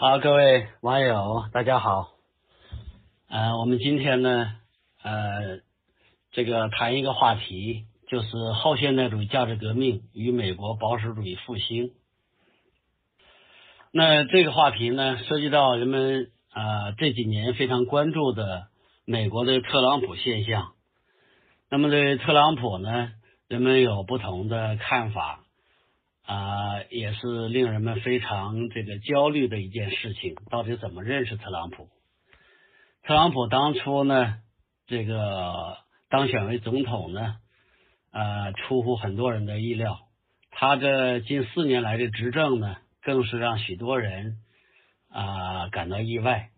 好，各位网友，大家好。呃，我们今天呢，呃，这个谈一个话题，就是后现代主义价值革命与美国保守主义复兴。那这个话题呢，涉及到人们啊这几年非常关注的美国的特朗普现象。那么对特朗普呢，人们有不同的看法。啊，也是令人们非常这个焦虑的一件事情。到底怎么认识特朗普？特朗普当初呢，这个当选为总统呢，呃，出乎很多人的意料。他这近四年来的执政呢，更是让许多人啊感到意外。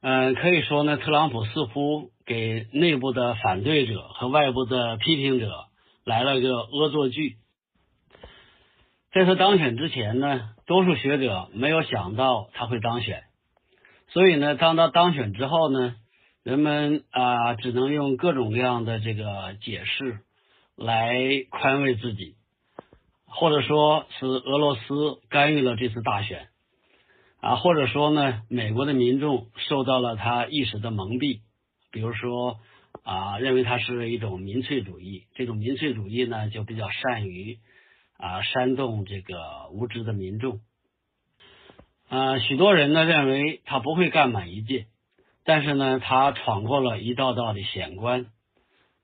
嗯，可以说呢，特朗普似乎给内部的反对者和外部的批评者来了个恶作剧。在他当选之前呢，多数学者没有想到他会当选，所以呢，当他当选之后呢，人们啊只能用各种各样的这个解释来宽慰自己，或者说是俄罗斯干预了这次大选啊，或者说呢，美国的民众受到了他一时的蒙蔽，比如说啊，认为他是一种民粹主义，这种民粹主义呢就比较善于。啊，煽动这个无知的民众。啊，许多人呢认为他不会干满一届，但是呢，他闯过了一道道的险关。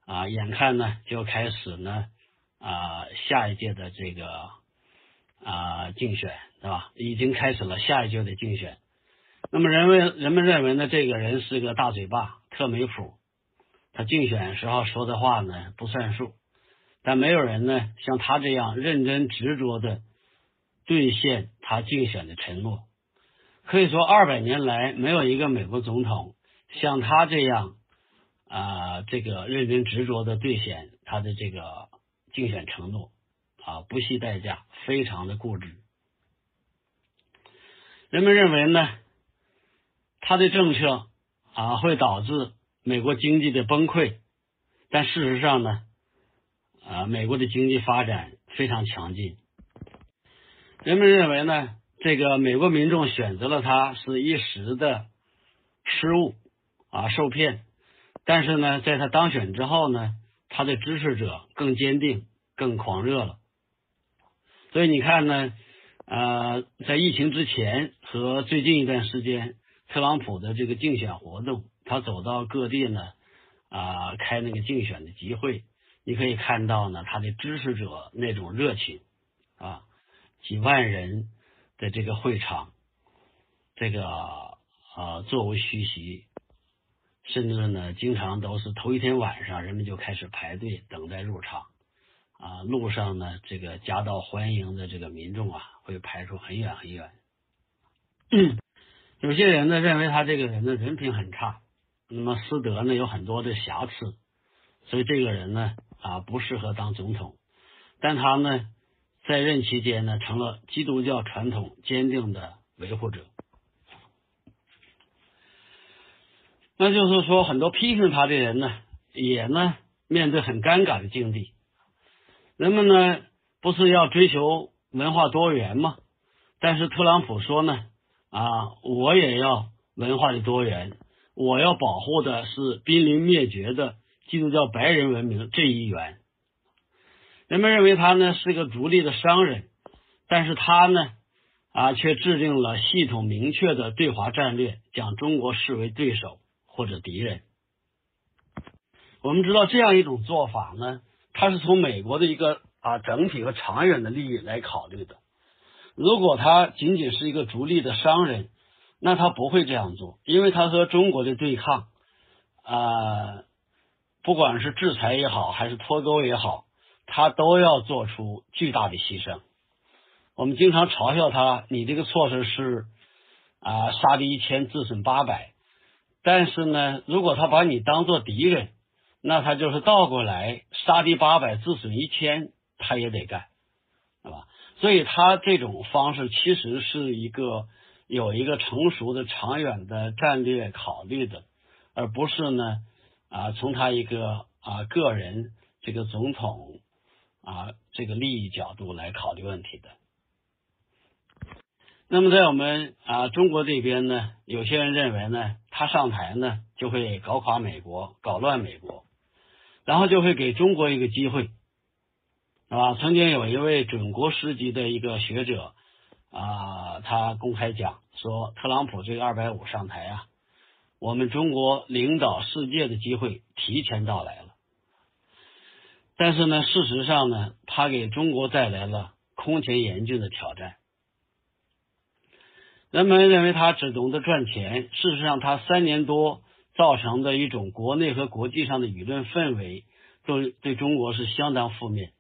啊，眼看呢就开始呢啊下一届的这个啊竞选，是吧？已经开始了下一届的竞选。那么，人们人们认为呢，这个人是个大嘴巴，特没谱。他竞选时候说的话呢不算数。但没有人呢像他这样认真执着的兑现他竞选的承诺。可以说，二百年来没有一个美国总统像他这样啊，这个认真执着的兑现他的这个竞选承诺啊，不惜代价，非常的固执。人们认为呢，他的政策啊会导致美国经济的崩溃，但事实上呢？啊，美国的经济发展非常强劲。人们认为呢，这个美国民众选择了他是一时的失误啊，受骗。但是呢，在他当选之后呢，他的支持者更坚定、更狂热了。所以你看呢，呃，在疫情之前和最近一段时间，特朗普的这个竞选活动，他走到各地呢，啊，开那个竞选的集会。你可以看到呢，他的支持者那种热情啊，几万人的这个会场，这个啊座无虚席，甚至呢，经常都是头一天晚上，人们就开始排队等待入场啊。路上呢，这个夹道欢迎的这个民众啊，会排出很远很远。有些人呢，认为他这个人的人品很差，那么私德呢有很多的瑕疵，所以这个人呢。啊，不适合当总统，但他呢，在任期间呢，成了基督教传统坚定的维护者。那就是说，很多批评他的人呢，也呢，面对很尴尬的境地。人们呢，不是要追求文化多元吗？但是特朗普说呢，啊，我也要文化的多元，我要保护的是濒临灭绝的。基督教白人文明这一员，人们认为他呢是个逐利的商人，但是他呢啊却制定了系统明确的对华战略，将中国视为对手或者敌人。我们知道这样一种做法呢，他是从美国的一个啊整体和长远的利益来考虑的。如果他仅仅是一个逐利的商人，那他不会这样做，因为他和中国的对抗啊。不管是制裁也好，还是脱钩也好，他都要做出巨大的牺牲。我们经常嘲笑他，你这个措施是啊，杀敌一千，自损八百。但是呢，如果他把你当做敌人，那他就是倒过来，杀敌八百，自损一千，他也得干，是吧？所以他这种方式其实是一个有一个成熟的、长远的战略考虑的，而不是呢。啊，从他一个啊个人这个总统啊这个利益角度来考虑问题的。那么在我们啊中国这边呢，有些人认为呢，他上台呢就会搞垮美国，搞乱美国，然后就会给中国一个机会，是吧？曾经有一位准国师级的一个学者啊，他公开讲说，特朗普这个二百五上台啊，我们中国领导世界的机会提前到来了。但是呢，事实上呢，他给中国带来了空前严峻的挑战。人们认为他只懂得赚钱，事实上，他三年多造成的一种国内和国际上的舆论氛围，都对中国是相当负面。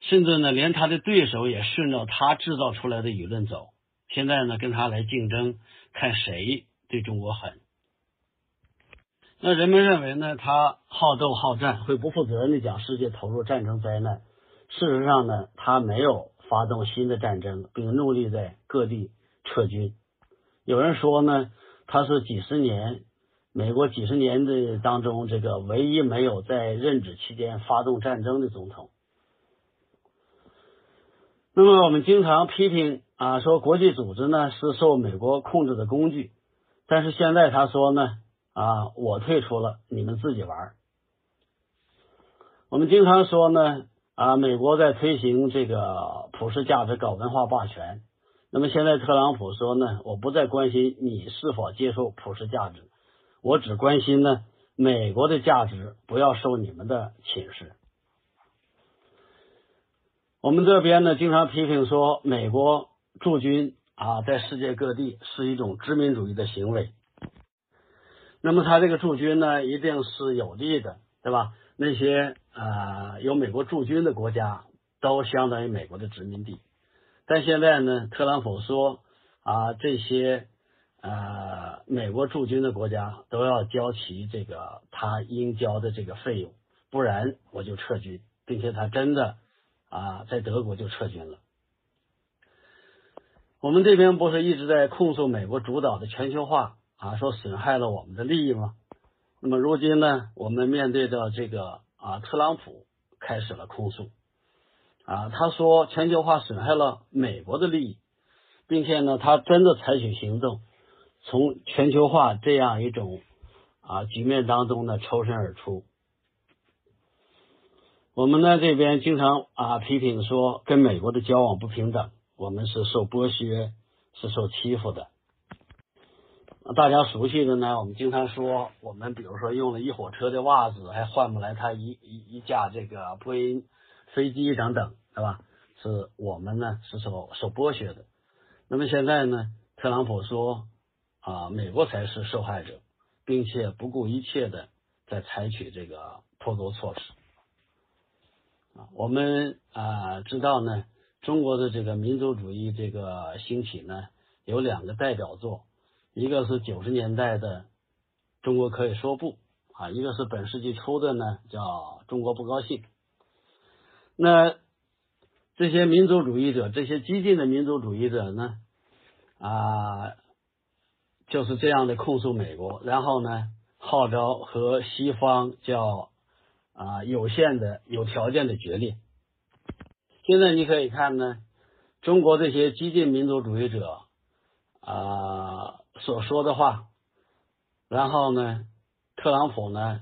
甚至呢，连他的对手也顺着他制造出来的舆论走。现在呢，跟他来竞争，看谁对中国狠。那人们认为呢，他好斗好战，会不负责任的讲世界投入战争灾难。事实上呢，他没有发动新的战争，并努力在各地撤军。有人说呢，他是几十年美国几十年的当中这个唯一没有在任职期间发动战争的总统。那么我们经常批评啊，说国际组织呢是受美国控制的工具，但是现在他说呢。啊，我退出了，你们自己玩。我们经常说呢，啊，美国在推行这个普世价值，搞文化霸权。那么现在特朗普说呢，我不再关心你是否接受普世价值，我只关心呢，美国的价值不要受你们的侵蚀。我们这边呢，经常批评说，美国驻军啊，在世界各地是一种殖民主义的行为。那么他这个驻军呢，一定是有利的，对吧？那些呃有美国驻军的国家，都相当于美国的殖民地。但现在呢，特朗普说啊，这些呃美国驻军的国家都要交齐这个他应交的这个费用，不然我就撤军，并且他真的啊在德国就撤军了。我们这边不是一直在控诉美国主导的全球化？啊，说损害了我们的利益吗？那么如今呢，我们面对着这个啊，特朗普开始了控诉啊，他说全球化损害了美国的利益，并且呢，他真的采取行动，从全球化这样一种啊局面当中呢抽身而出。我们呢这边经常啊批评说，跟美国的交往不平等，我们是受剥削，是受欺负的。大家熟悉的呢，我们经常说，我们比如说用了一火车的袜子，还换不来他一一一架这个波音飞机等等，对吧？是我们呢是受受剥削的。那么现在呢，特朗普说啊，美国才是受害者，并且不顾一切的在采取这个脱钩措施。我们啊知道呢，中国的这个民族主义这个兴起呢，有两个代表作。一个是九十年代的《中国可以说不》啊，一个是本世纪初的呢，叫《中国不高兴》。那这些民族主义者，这些激进的民族主义者呢，啊，就是这样的控诉美国，然后呢，号召和西方叫啊有限的、有条件的决裂。现在你可以看呢，中国这些激进民族主义者啊。所说的话，然后呢，特朗普呢，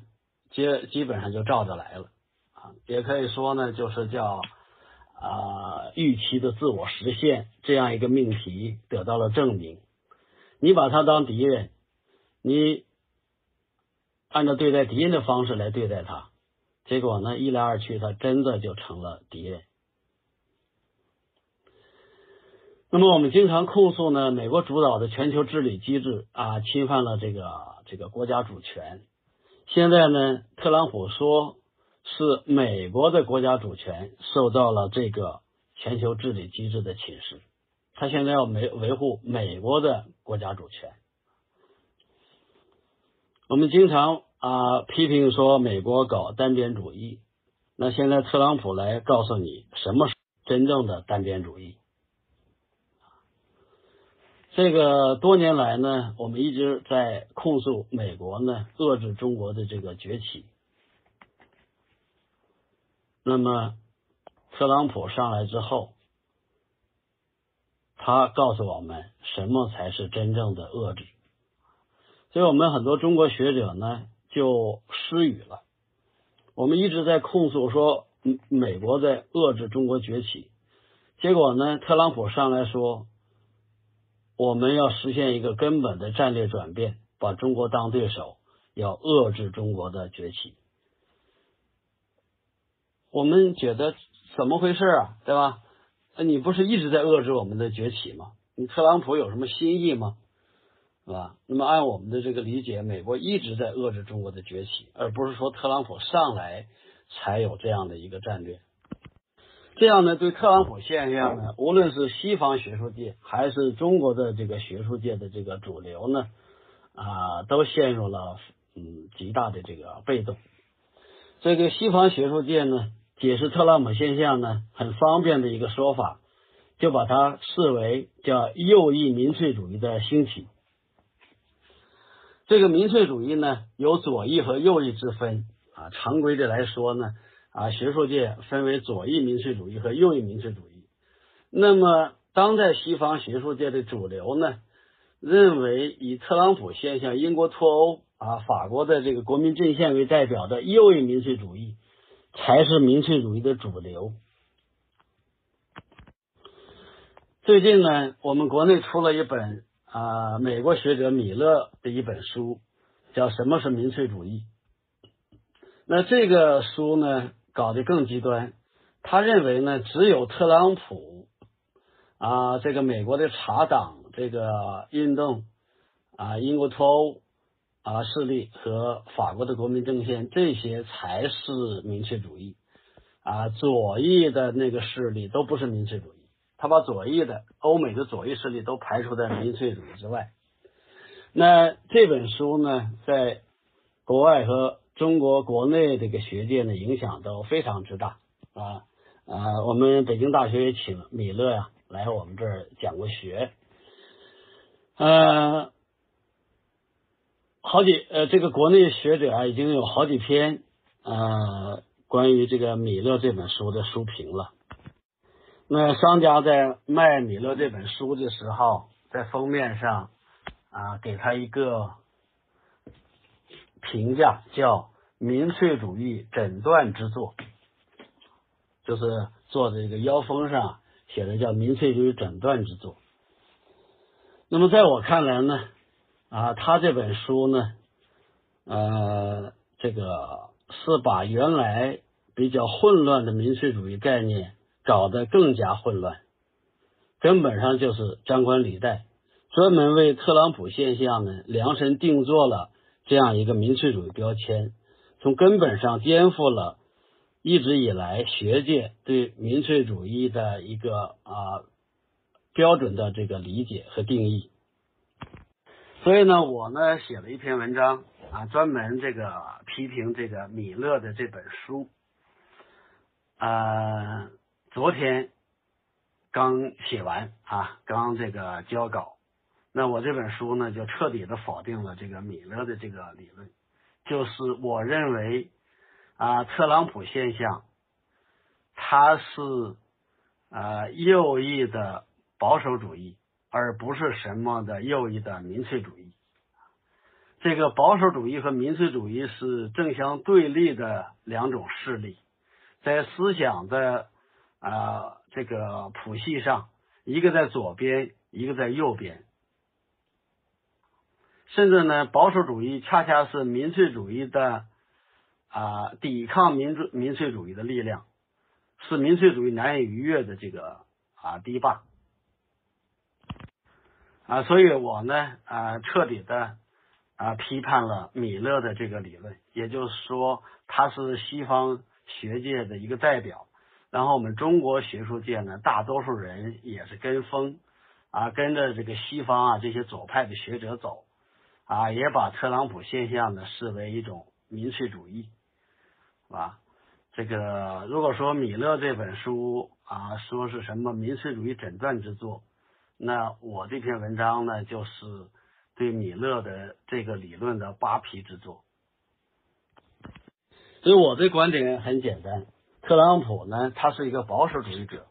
基基本上就照着来了啊，也可以说呢，就是叫啊预期的自我实现这样一个命题得到了证明。你把他当敌人，你按照对待敌人的方式来对待他，结果呢，一来二去，他真的就成了敌人。那么我们经常控诉呢，美国主导的全球治理机制啊，侵犯了这个这个国家主权。现在呢，特朗普说是美国的国家主权受到了这个全球治理机制的侵蚀，他现在要维维护美国的国家主权。我们经常啊批评说美国搞单边主义，那现在特朗普来告诉你什么是真正的单边主义。这个多年来呢，我们一直在控诉美国呢遏制中国的这个崛起。那么，特朗普上来之后，他告诉我们什么才是真正的遏制。所以我们很多中国学者呢就失语了。我们一直在控诉说，美国在遏制中国崛起，结果呢，特朗普上来说，我们要实现一个根本的战略转变，把中国当对手，要遏制中国的崛起。我们觉得怎么回事啊？对吧？你不是一直在遏制我们的崛起吗？你特朗普有什么新意吗？是吧？那么按我们的这个理解，美国一直在遏制中国的崛起，而不是说特朗普上来才有这样的一个战略。这样呢，对特朗普现象呢，无论是西方学术界还是中国的这个学术界的这个主流呢，啊，都陷入了嗯极大的这个被动。这个西方学术界呢，解释特朗普现象呢，很方便的一个说法，就把它视为叫右翼民粹主义的兴起。这个民粹主义呢，有左翼和右翼之分啊。常规的来说呢，啊，学术界分为左翼民粹主义和右翼民粹主义。那么，当代西方学术界的主流呢，认为以特朗普现象、英国脱欧啊、法国的这个国民阵线为代表的右翼民粹主义，才是民粹主义的主流。最近呢，我们国内出了一本。啊，美国学者米勒的一本书叫《什么是民粹主义》。那这个书呢，搞得更极端。他认为呢，只有特朗普啊，这个美国的茶党这个运动啊，英国脱欧啊势力和法国的国民政线，这些才是民粹主义啊。左翼的那个势力都不是民粹主义。他把左翼的欧美的左翼势力都排除在民粹主义之外。那这本书呢，在国外和中国国内这个学界呢，影响都非常之大啊啊！我们北京大学也请米勒呀来我们这儿讲过学，呃，好几呃，这个国内学者啊，已经有好几篇呃关于这个米勒这本书的书评了。那商家在卖米勒这本书的时候，在封面上啊，给他一个评价，叫“民粹主义诊断之作”，就是做这个腰封上写的叫“民粹主义诊断之作”。那么在我看来呢，啊，他这本书呢，呃，这个是把原来比较混乱的民粹主义概念。搞得更加混乱，根本上就是张冠李戴，专门为特朗普现象呢量身定做了这样一个民粹主义标签，从根本上颠覆了一直以来学界对民粹主义的一个啊标准的这个理解和定义。所以呢，我呢写了一篇文章啊，专门这个批评这个米勒的这本书，啊。昨天刚写完啊，刚这个交稿，那我这本书呢就彻底的否定了这个米勒的这个理论，就是我认为啊，特朗普现象，它是啊右翼的保守主义，而不是什么的右翼的民粹主义。这个保守主义和民粹主义是正相对立的两种势力，在思想的。啊，这个谱系上，一个在左边，一个在右边，甚至呢，保守主义恰恰是民粹主义的啊，抵抗民主民粹主义的力量，是民粹主义难以逾越的这个啊堤坝啊，所以我呢啊，彻底的啊批判了米勒的这个理论，也就是说，他是西方学界的一个代表。然后我们中国学术界呢，大多数人也是跟风啊，跟着这个西方啊这些左派的学者走啊，也把特朗普现象呢视为一种民粹主义，是吧？这个如果说米勒这本书啊说是什么民粹主义诊断之作，那我这篇文章呢就是对米勒的这个理论的扒皮之作。所以我的观点很简单。特朗普呢，他是一个保守主义者，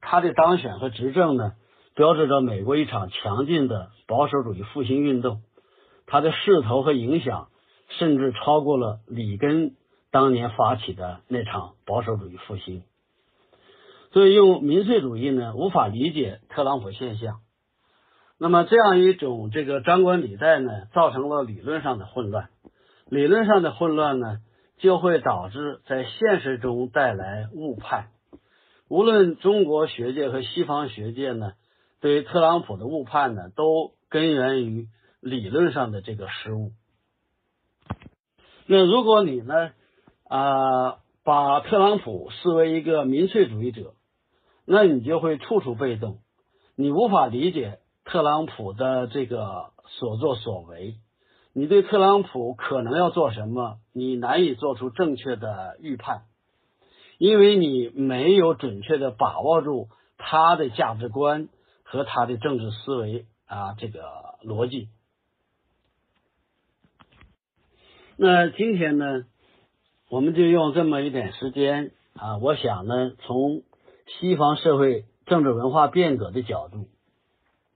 他的当选和执政呢，标志着美国一场强劲的保守主义复兴运动，它的势头和影响甚至超过了里根当年发起的那场保守主义复兴。所以，用民粹主义呢，无法理解特朗普现象。那么，这样一种这个张冠李戴呢，造成了理论上的混乱。理论上的混乱呢，就会导致在现实中带来误判。无论中国学界和西方学界呢，对特朗普的误判呢，都根源于理论上的这个失误。那如果你呢，啊，把特朗普视为一个民粹主义者。那你就会处处被动，你无法理解特朗普的这个所作所为，你对特朗普可能要做什么，你难以做出正确的预判，因为你没有准确的把握住他的价值观和他的政治思维啊，这个逻辑。那今天呢，我们就用这么一点时间啊，我想呢，从。西方社会政治文化变革的角度，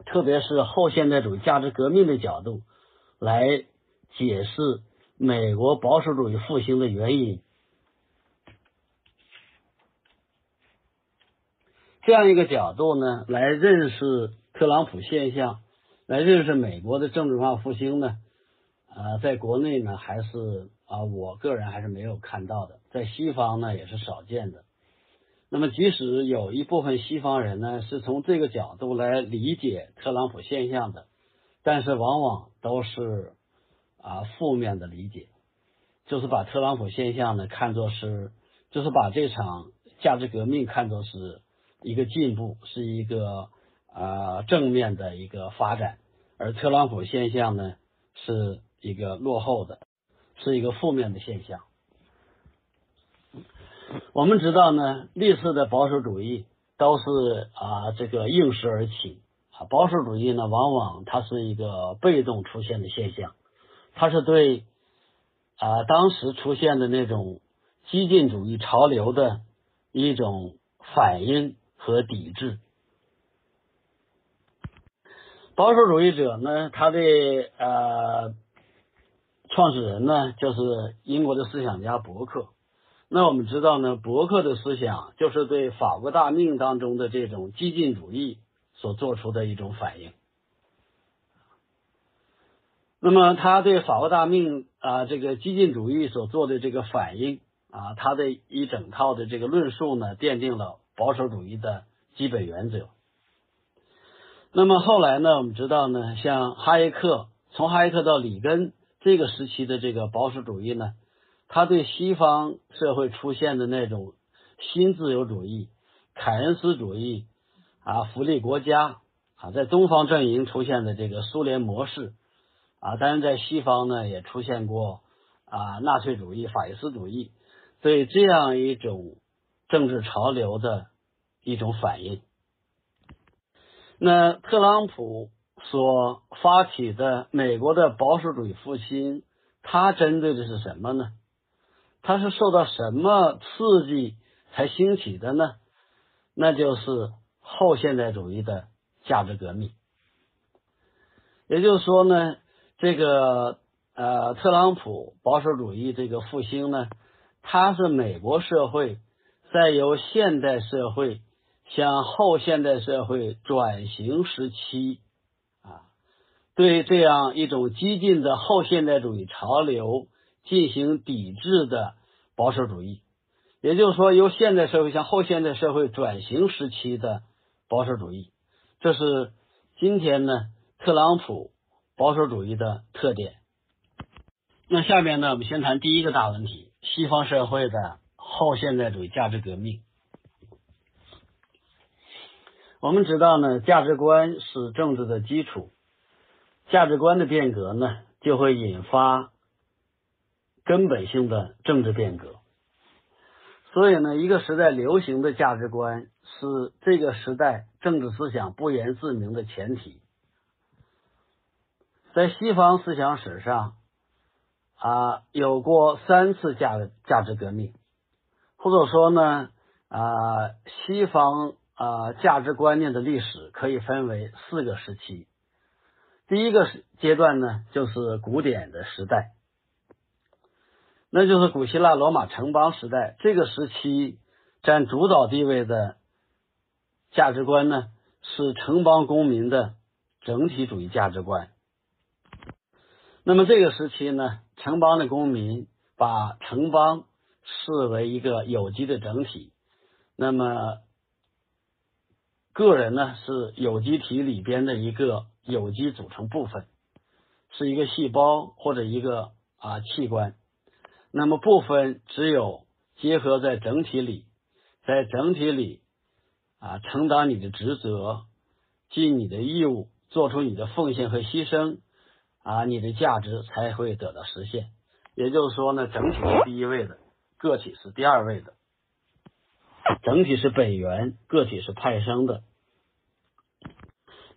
特别是后现代主义价值革命的角度，来解释美国保守主义复兴的原因。这样一个角度呢，来认识特朗普现象，来认识美国的政治化复兴呢，啊，在国内呢还是啊，我个人还是没有看到的，在西方呢也是少见的。那么，即使有一部分西方人呢，是从这个角度来理解特朗普现象的，但是往往都是啊负面的理解，就是把特朗普现象呢看作是，就是把这场价值革命看作是一个进步，是一个啊正面的一个发展，而特朗普现象呢是一个落后的，是一个负面的现象。我们知道呢，历次的保守主义都是啊这个应时而起啊。保守主义呢，往往它是一个被动出现的现象，它是对啊当时出现的那种激进主义潮流的一种反应和抵制。保守主义者呢，他的呃创始人呢，就是英国的思想家伯克。那我们知道呢，伯克的思想就是对法国大命当中的这种激进主义所做出的一种反应。那么他对法国大命啊这个激进主义所做的这个反应啊，他的一整套的这个论述呢，奠定了保守主义的基本原则。那么后来呢，我们知道呢，像哈耶克，从哈耶克到里根这个时期的这个保守主义呢。他对西方社会出现的那种新自由主义、凯恩斯主义啊、福利国家啊，在东方阵营出现的这个苏联模式啊，当然在西方呢也出现过啊纳粹主义、法西斯主义，对这样一种政治潮流的一种反应。那特朗普所发起的美国的保守主义复兴，它针对的是什么呢？它是受到什么刺激才兴起的呢？那就是后现代主义的价值革命。也就是说呢，这个呃，特朗普保守主义这个复兴呢，它是美国社会在由现代社会向后现代社会转型时期，对这样一种激进的后现代主义潮流。进行抵制的保守主义，也就是说，由现代社会向后现代社会转型时期的保守主义，这是今天呢特朗普保守主义的特点。那下面呢，我们先谈第一个大问题：西方社会的后现代主义价值革命。我们知道呢，价值观是政治的基础，价值观的变革呢，就会引发。根本性的政治变革，所以呢，一个时代流行的价值观是这个时代政治思想不言自明的前提。在西方思想史上，啊，有过三次价价值革命，或者说呢，啊，西方啊价值观念的历史可以分为四个时期。第一个阶段呢，就是古典的时代，那就是古希腊罗马城邦时代。这个时期占主导地位的价值观呢，是城邦公民的整体主义价值观。那么这个时期呢，城邦的公民把城邦视为一个有机的整体，那么个人呢是有机体里边的一个。有机组成部分是一个细胞或者一个啊器官，那么部分只有结合在整体里，在整体里啊承担你的职责，尽你的义务，做出你的奉献和牺牲啊，你的价值才会得到实现。也就是说呢，整体是第一位的，个体是第二位的，整体是本源，个体是派生的。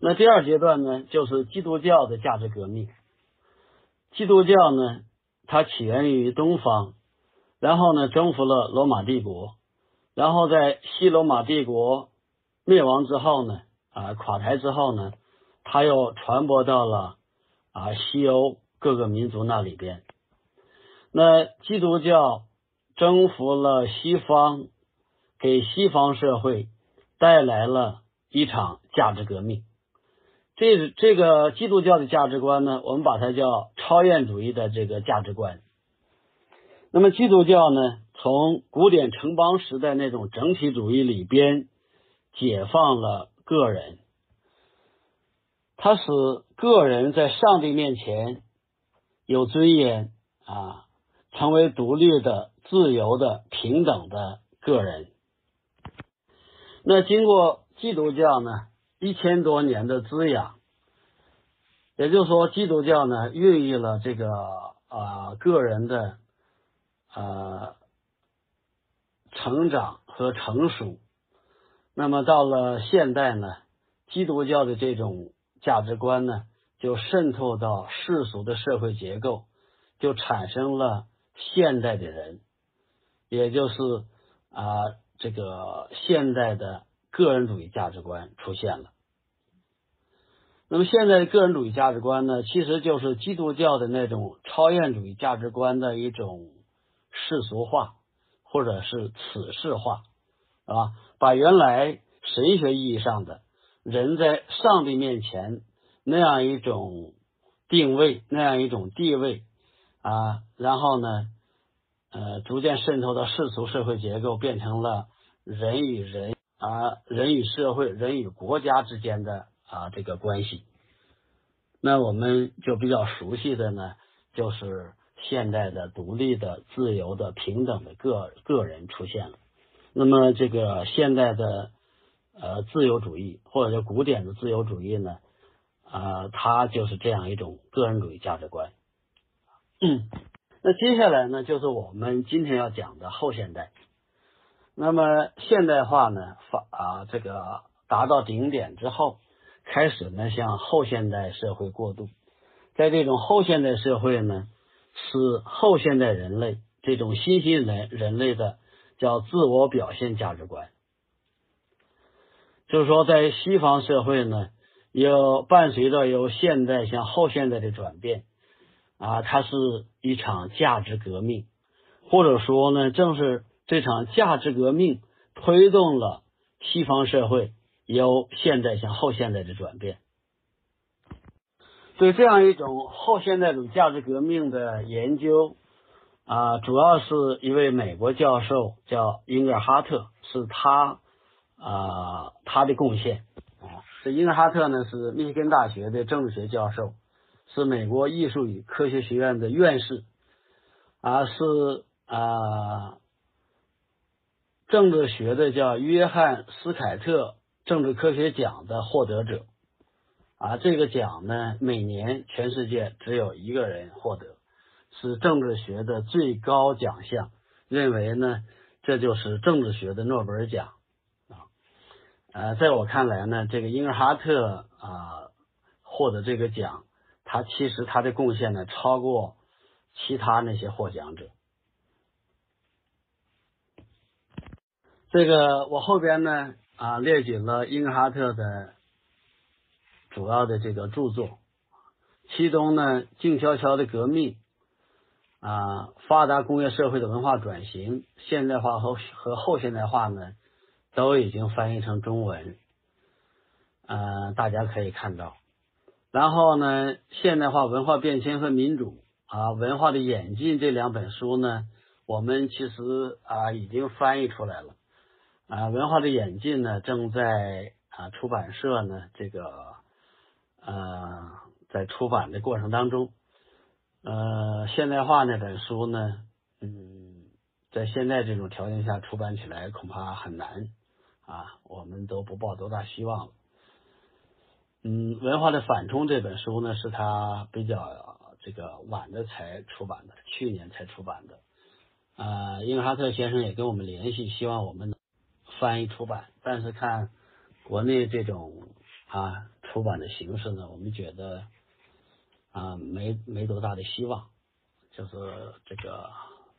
那第二阶段呢，就是基督教的价值革命。基督教呢，它起源于东方，然后呢，征服了罗马帝国，然后在西罗马帝国灭亡之后呢，啊，垮台之后呢，它又传播到了啊西欧各个民族那里边。那基督教征服了西方，给西方社会带来了一场价值革命。这这个基督教的价值观呢，我们把它叫超验主义的这个价值观。那么基督教呢，从古典城邦时代那种整体主义里边解放了个人，它使个人在上帝面前有尊严啊，成为独立的、自由的、平等的个人。那经过基督教呢？一千多年的滋养，也就是说，基督教呢孕育了这个啊个人的啊成长和成熟。那么到了现代呢，基督教的这种价值观呢，就渗透到世俗的社会结构，就产生了现代的人，也就是啊这个现代的。个人主义价值观出现了。那么现在的个人主义价值观呢，其实就是基督教的那种超验主义价值观的一种世俗化，或者是此世化，啊，把原来神学意义上的人在上帝面前那样一种定位、那样一种地位啊，然后呢，呃，逐渐渗透到世俗社会结构，变成了人与人。啊，人与社会、人与国家之间的啊这个关系，那我们就比较熟悉的呢，就是现代的独立的、自由的、平等的个个人出现了。那么这个现代的呃自由主义或者叫古典的自由主义呢，啊，它就是这样一种个人主义价值观。那接下来呢，就是我们今天要讲的后现代。那么现代化呢，发啊这个达到顶点之后，开始呢向后现代社会过渡。在这种后现代社会呢，是后现代人类这种新兴人人类的叫自我表现价值观。就是说，在西方社会呢，有伴随着由现代向后现代的转变啊，它是一场价值革命，或者说呢，正是。这场价值革命推动了西方社会由现代向后现代的转变。对这样一种后现代主义价值革命的研究啊，主要是一位美国教授叫英格哈特，是他啊他的贡献啊。这英格哈特呢是密歇根大学的政治学教授，是美国艺术与科学学院的院士啊，是啊。政治学的叫约翰斯凯特政治科学奖的获得者啊，这个奖呢，每年全世界只有一个人获得，是政治学的最高奖项。认为呢，这就是政治学的诺贝尔奖啊。呃，在我看来呢，这个英格哈特啊获得这个奖，他其实他的贡献呢，超过其他那些获奖者。这个我后边呢啊列举了英格哈特的主要的这个著作，其中呢，静悄悄的革命啊，发达工业社会的文化转型，现代化和和后现代化呢，都已经翻译成中文，呃，大家可以看到。然后呢，现代化文化变迁和民主啊，文化的演进这两本书呢，我们其实啊已经翻译出来了啊，文化的演进呢正在啊出版社呢这个呃在出版的过程当中，呃现代化那本书呢，嗯，在现在这种条件下出版起来恐怕很难啊，我们都不抱多大希望了。嗯，文化的反冲这本书呢，是他比较这个晚的才出版的，去年才出版的。啊，英格哈特先生也跟我们联系，希望我们能翻译出版，但是看国内这种啊出版的形式呢，我们觉得啊没没多大的希望，就是这个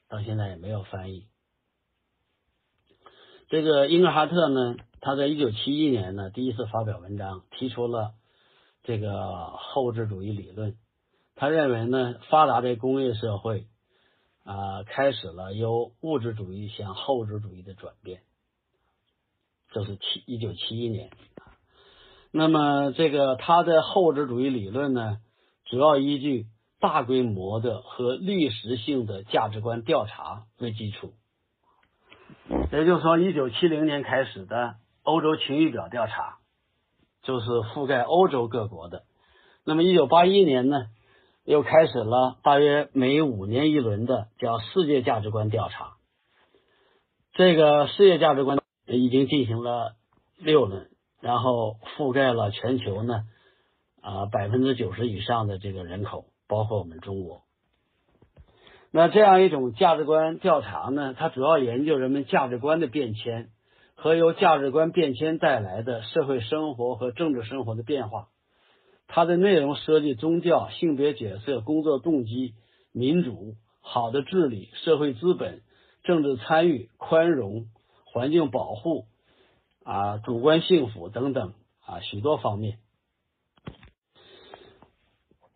到现在也没有翻译。这个英格哈特呢？他在一九七一年呢，第一次发表文章，提出了这个后置主义理论。他认为呢，发达的工业社会啊，开始了由物质主义向后置主义的转变。这是七一九七一年。那么，这个他的后置主义理论呢，主要依据大规模的和历史性的价值观调查为基础。也就是说，一九七零年开始的。欧洲晴雨表调查就是覆盖欧洲各国的。那么，一九八一年呢，又开始了大约每五年一轮的叫世界价值观调查。这个世界价值观已经进行了六轮，然后覆盖了全球呢啊百分之九十以上的这个人口，包括我们中国。那这样一种价值观调查呢，它主要研究人们价值观的变迁。和由价值观变迁带来的社会生活和政治生活的变化，它的内容涉及宗教、性别角色、工作动机、民主、好的治理、社会资本、政治参与、宽容、环境保护啊、主观幸福等等啊许多方面。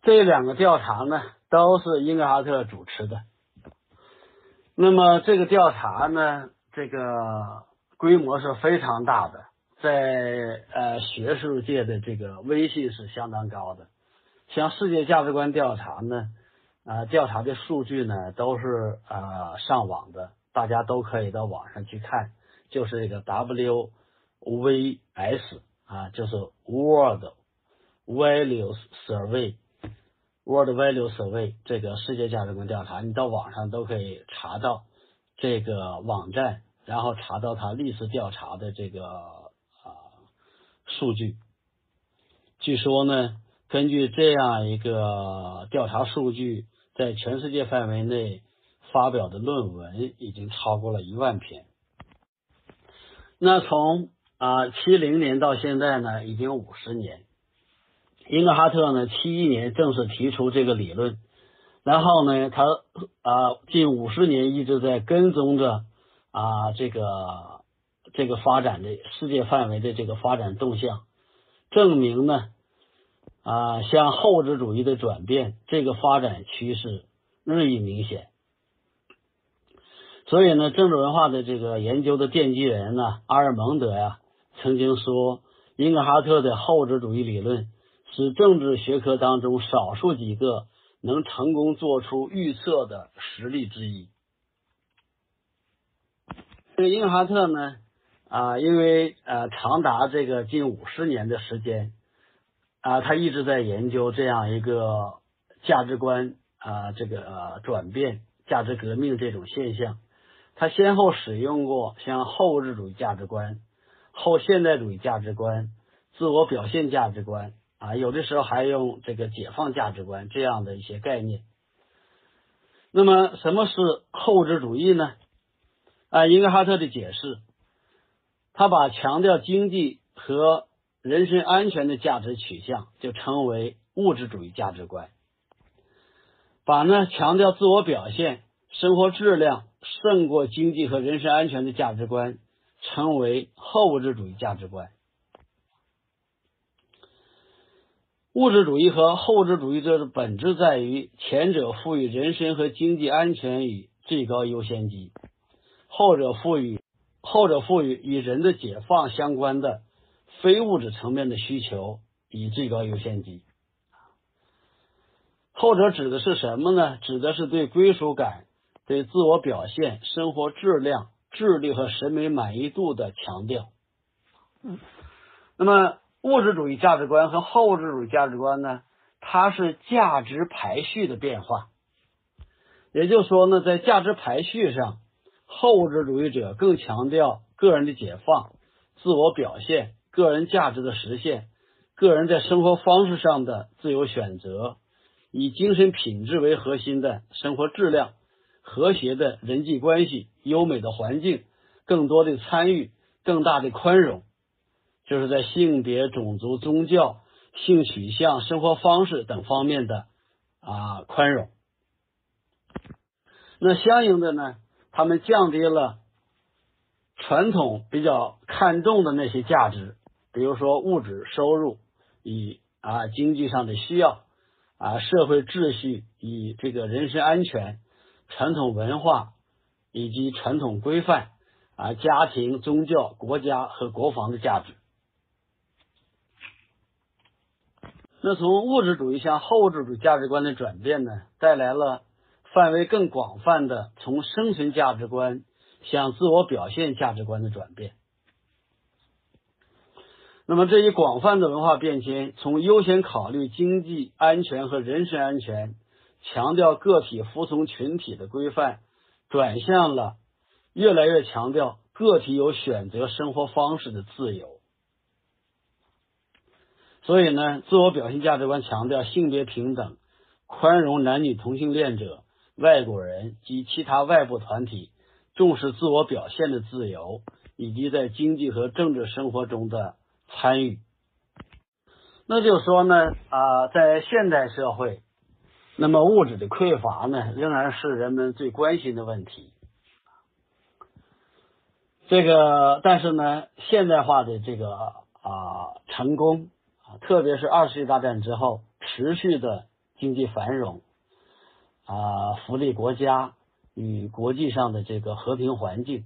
这两个调查呢，都是英格哈特主持的。那么这个调查呢，这个。规模是非常大的，在呃学术界的这个威信是相当高的。像世界价值观调查呢，啊调查的数据呢都是呃上网的，大家都可以到网上去看，就是这个 WVS 啊，就是 World Values Survey，World Values Survey 这个世界价值观调查，你到网上都可以查到这个网站。然后查到他历史调查的这个啊数据，据说呢，根据这样一个调查数据，在全世界范围内发表的论文已经超过了一万篇。那从啊七零年到现在呢，已经五十年。英格哈特呢，七一年正式提出这个理论，然后呢，他啊近五十年一直在跟踪着。啊，这个这个发展的世界范围的这个发展动向，证明呢，啊，向后置主义的转变，这个发展趋势日益明显。所以呢，政治文化的这个研究的奠基人呢，阿尔蒙德呀，曾经说，英格哈特的后置主义理论是政治学科当中少数几个能成功做出预测的实例之一。这个英格哈特呢，啊，因为呃长达这个近五十年的时间，啊，他一直在研究这样一个价值观啊，这个转变、价值革命这种现象。他先后使用过像后物质主义价值观、后现代主义价值观、自我表现价值观啊，有的时候还用这个解放价值观这样的一些概念。那么，什么是后置主义呢？啊，英格哈特的解释，他把强调经济和人身安全的价值取向就称为物质主义价值观，把呢强调自我表现、生活质量胜过经济和人身安全的价值观称为后物质主义价值观。物质主义和后物质主义者的本质在于，前者赋予人身和经济安全以最高优先级，后者赋予后者赋予与人的解放相关的非物质层面的需求以最高优先级。后者指的是什么呢？指的是对归属感、对自我表现、生活质量、智力和审美满意度的强调。嗯，那么。物质主义价值观和后物质主义价值观呢，它是价值排序的变化。也就是说呢，在价值排序上，后物质主义者更强调个人的解放、自我表现、个人价值的实现、个人在生活方式上的自由选择，以精神品质为核心的生活质量、和谐的人际关系、优美的环境、更多的参与、更大的宽容。就是在性别、种族、宗教、性取向、生活方式等方面的啊宽容。那相应的呢，他们降低了传统比较看重的那些价值，比如说物质收入以啊经济上的需要啊社会秩序与这个人身安全、传统文化以及传统规范啊家庭、宗教、国家和国防的价值。那从物质主义向后物质主义价值观的转变呢，带来了范围更广泛的从生存价值观向自我表现价值观的转变。那么这一广泛的文化变迁，从优先考虑经济安全和人身安全，强调个体服从群体的规范，转向了越来越强调个体有选择生活方式的自由。所以呢，自我表现价值观强调性别平等，宽容男女同性恋者、外国人及其他外部团体，重视自我表现的自由，以及在经济和政治生活中的参与。那就说呢，啊，在现代社会，那么物质的匮乏呢，仍然是人们最关心的问题。这个，但是呢，现代化的这个啊成功。特别是二次大战之后，持续的经济繁荣，啊，福利国家与国际上的这个和平环境，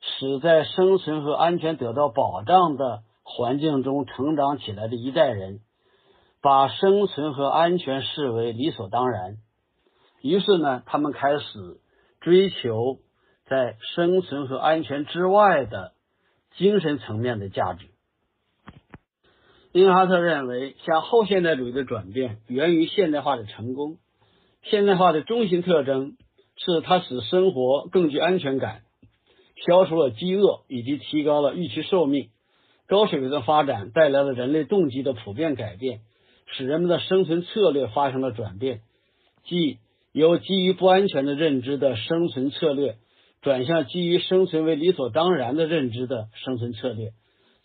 使在生存和安全得到保障的环境中成长起来的一代人，把生存和安全视为理所当然。于是呢，他们开始追求在生存和安全之外的精神层面的价值。英哈特认为，向后现代主义的转变源于现代化的成功。现代化的中心特征是它使生活更具安全感，消除了饥饿，以及提高了预期寿命。高水平的发展带来了人类动机的普遍改变，使人们的生存策略发生了转变，即由基于不安全的认知的生存策略，转向基于生存为理所当然的认知的生存策略，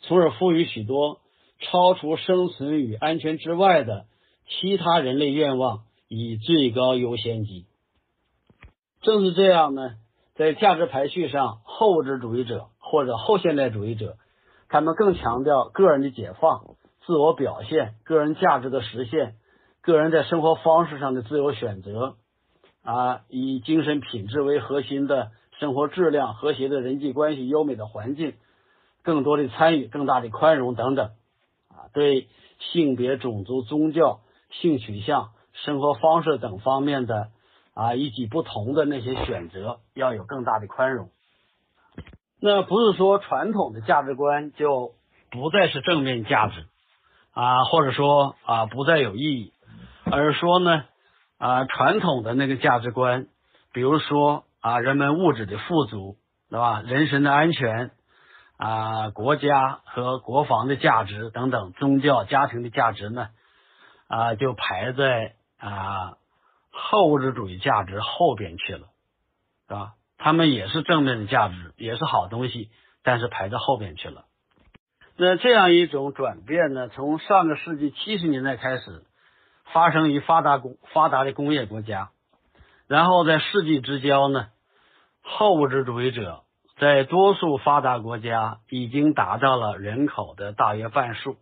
从而赋予许多。超出生存与安全之外的其他人类愿望以最高优先级。正是这样呢，在价值排序上，后物质主义者或者后现代主义者，他们更强调个人的解放、自我表现、个人价值的实现、个人在生活方式上的自由选择啊，以精神品质为核心的生活质量、和谐的人际关系、优美的环境、更多的参与、更大的宽容等等。啊对性别、种族、宗教、性取向、生活方式等方面的啊以及不同的那些选择，要有更大的宽容。那不是说传统的价值观就不再是正面价值啊，或者说啊不再有意义，而说呢啊传统的那个价值观，比如说啊人们物质的富足，对吧？人身的安全。啊，国家和国防的价值等等，宗教、家庭的价值呢？啊，就排在啊后物质主义价值后边去了，是吧？他们也是正面的价值，也是好东西，但是排在后边去了。那这样一种转变呢，从上个世纪七十年代开始发生于发达工发达的工业国家，然后在世纪之交呢，后物质主义者。在多数发达国家已经达到了人口的大约半数。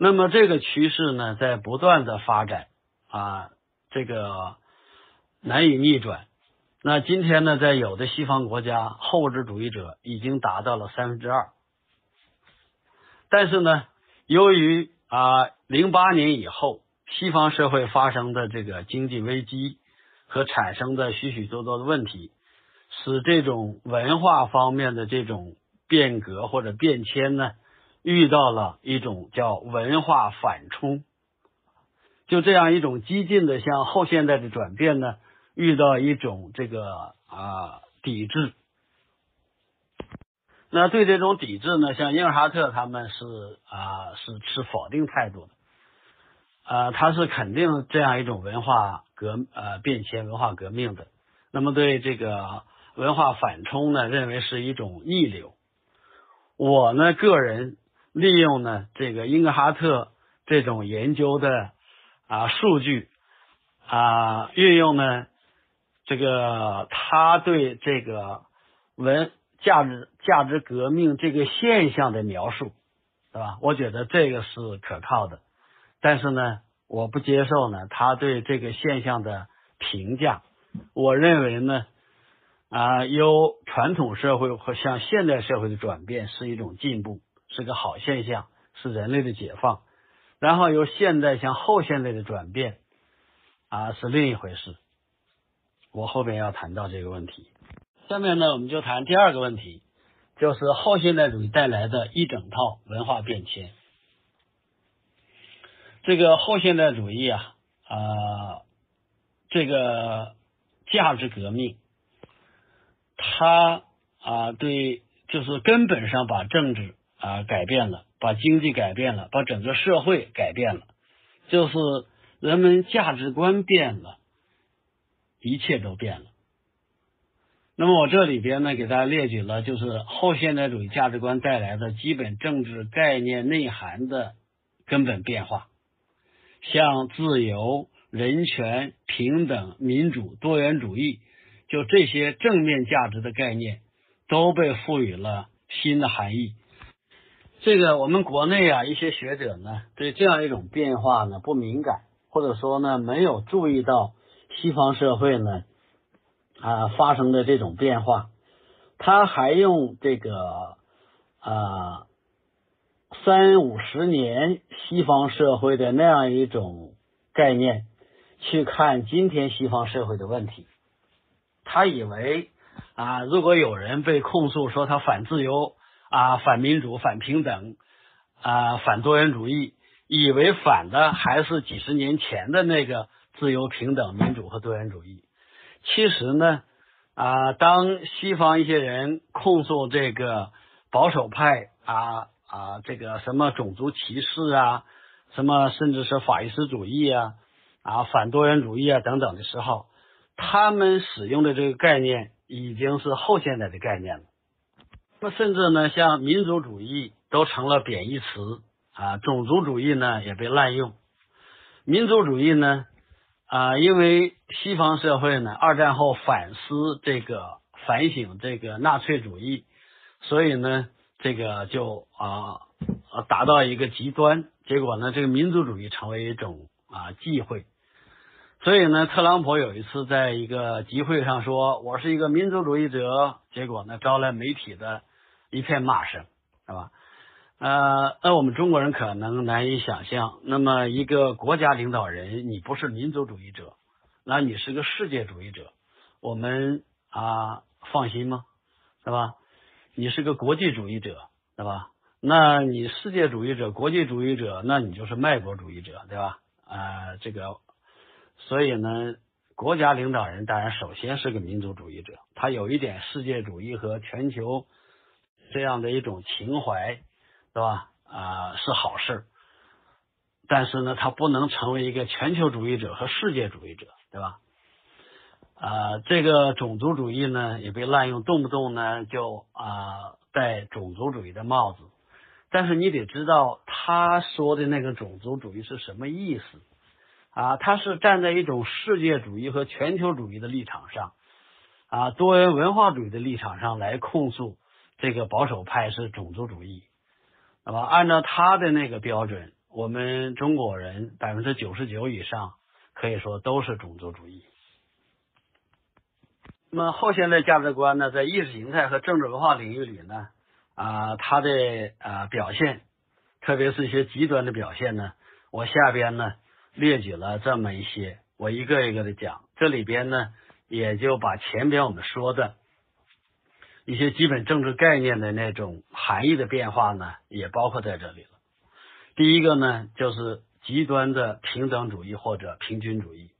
那么这个趋势呢，在不断的发展啊，这个难以逆转。那今天呢，在有的西方国家，后物质主义者已经达到了三分之二。但是呢，由于啊，零八年以后，西方社会发生的这个经济危机和产生的许许多多的问题，使这种文化方面的这种变革或者变迁呢。遇到了一种叫文化反冲，就这样一种激进的向后现代的转变呢，遇到一种这个啊抵制。那对这种抵制呢，像英尔哈特他们是啊是持否定态度的，啊他是肯定这样一种文化革呃变迁、文化革命的。那么对这个文化反冲呢，认为是一种逆流。我呢个人。利用呢这个英格哈特这种研究的啊数据啊运用呢这个他对这个文价值价值革命这个现象的描述，对吧？我觉得这个是可靠的，但是呢，我不接受呢他对这个现象的评价。我认为呢啊由传统社会和向现代社会的转变是一种进步。是个好现象，是人类的解放。然后由现代向后现代的转变，啊，是另一回事。我后边要谈到这个问题。下面呢，我们就谈第二个问题，就是后现代主义带来的一整套文化变迁。这个后现代主义啊，啊，这个价值革命，它啊，对，就是根本上把政治。啊，改变了，把经济改变了，把整个社会改变了，就是人们价值观变了，一切都变了。那么我这里边呢，给大家列举了，就是后现代主义价值观带来的基本政治概念内涵的根本变化，像自由、人权、平等、民主、多元主义，就这些正面价值的概念都被赋予了新的含义。这个我们国内啊，一些学者呢，对这样一种变化呢不敏感，或者说呢没有注意到西方社会呢啊发生的这种变化，他还用这个啊三五十年西方社会的那样一种概念去看今天西方社会的问题，他以为啊如果有人被控诉说他反自由。啊，反民主、反平等，啊，反多元主义，以为反的还是几十年前的那个自由、平等、民主和多元主义。其实呢，啊，当西方一些人控诉这个保守派啊啊，这个什么种族歧视啊，什么甚至是法西斯主义啊啊，反多元主义啊等等的时候，他们使用的这个概念已经是后现代的概念了。那甚至呢，像民族主义都成了贬义词啊，种族主义呢也被滥用。民族主义呢啊，因为西方社会呢二战后反思这个反省这个纳粹主义，所以呢这个就啊达到一个极端，结果呢这个民族主义成为一种啊忌讳。所以呢，特朗普有一次在一个集会上说：“我是一个民族主义者。”结果呢，招来媒体的一片骂声，是吧？呃，那我们中国人可能难以想象，那么一个国家领导人，你不是民族主义者，那你是个世界主义者，我们啊放心吗？是吧？你是个国际主义者，对吧？那你世界主义者、国际主义者，那你就是卖国主义者，对吧？啊，这个。所以呢，国家领导人当然首先是个民族主义者，他有一点世界主义和全球这样的一种情怀，是吧？啊，是好事。但是呢，他不能成为一个全球主义者和世界主义者，对吧？啊，这个种族主义呢也被滥用，动不动呢就啊戴种族主义的帽子。但是你得知道，他说的那个种族主义是什么意思。啊，他是站在一种世界主义和全球主义的立场上，啊多元文化主义的立场上来控诉这个保守派是种族主义，那么按照他的那个标准，我们中国人百分之九十九以上可以说都是种族主义。那么后现代价值观呢，在意识形态和政治文化领域里呢，啊，它的啊表现，特别是一些极端的表现呢，我下边呢列举了这么一些，我一个一个的讲。这里边呢，也就把前边我们说的一些基本政治概念的那种含义的变化呢，也包括在这里了。第一个呢，就是极端的平等主义或者平均主义。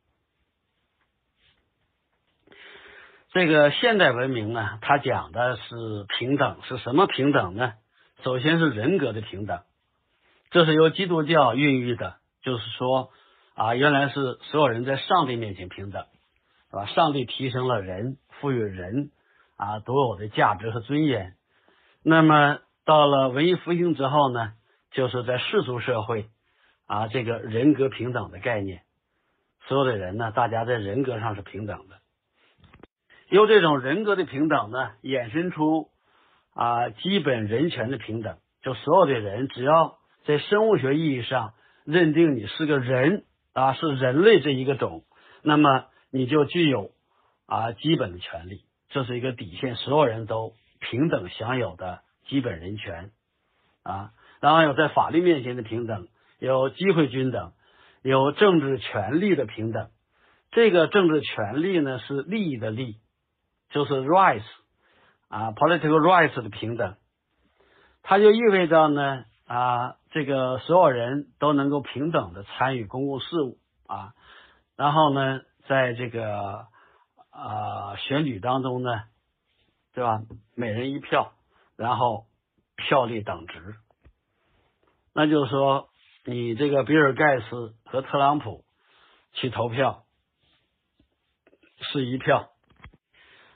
这个现代文明呢，它讲的是平等，是什么平等呢？首先是人格的平等，这是由基督教孕育的，就是说啊，原来是所有人在上帝面前平等，是吧？上帝提升了人，赋予人啊独有的价值和尊严。那么到了文艺复兴之后呢，就是在世俗社会啊，这个人格平等的概念，所有的人呢，大家在人格上是平等的。由这种人格的平等呢，衍生出啊基本人权的平等，就所有的人只要在生物学意义上认定你是个人啊，是人类这一个种，那么你就具有啊基本的权利，这是一个底线，所有人都平等享有的基本人权啊。然后有在法律面前的平等，有机会均等，有政治权利的平等。这个政治权利呢，是利益的利。就是 rights 啊，political rights 的平等，它就意味着呢啊，这个所有人都能够平等的参与公共事务啊，然后呢，在这个啊选举当中呢，对吧？每人一票，然后票力等值，那就是说，你这个比尔盖茨和特朗普去投票是一票。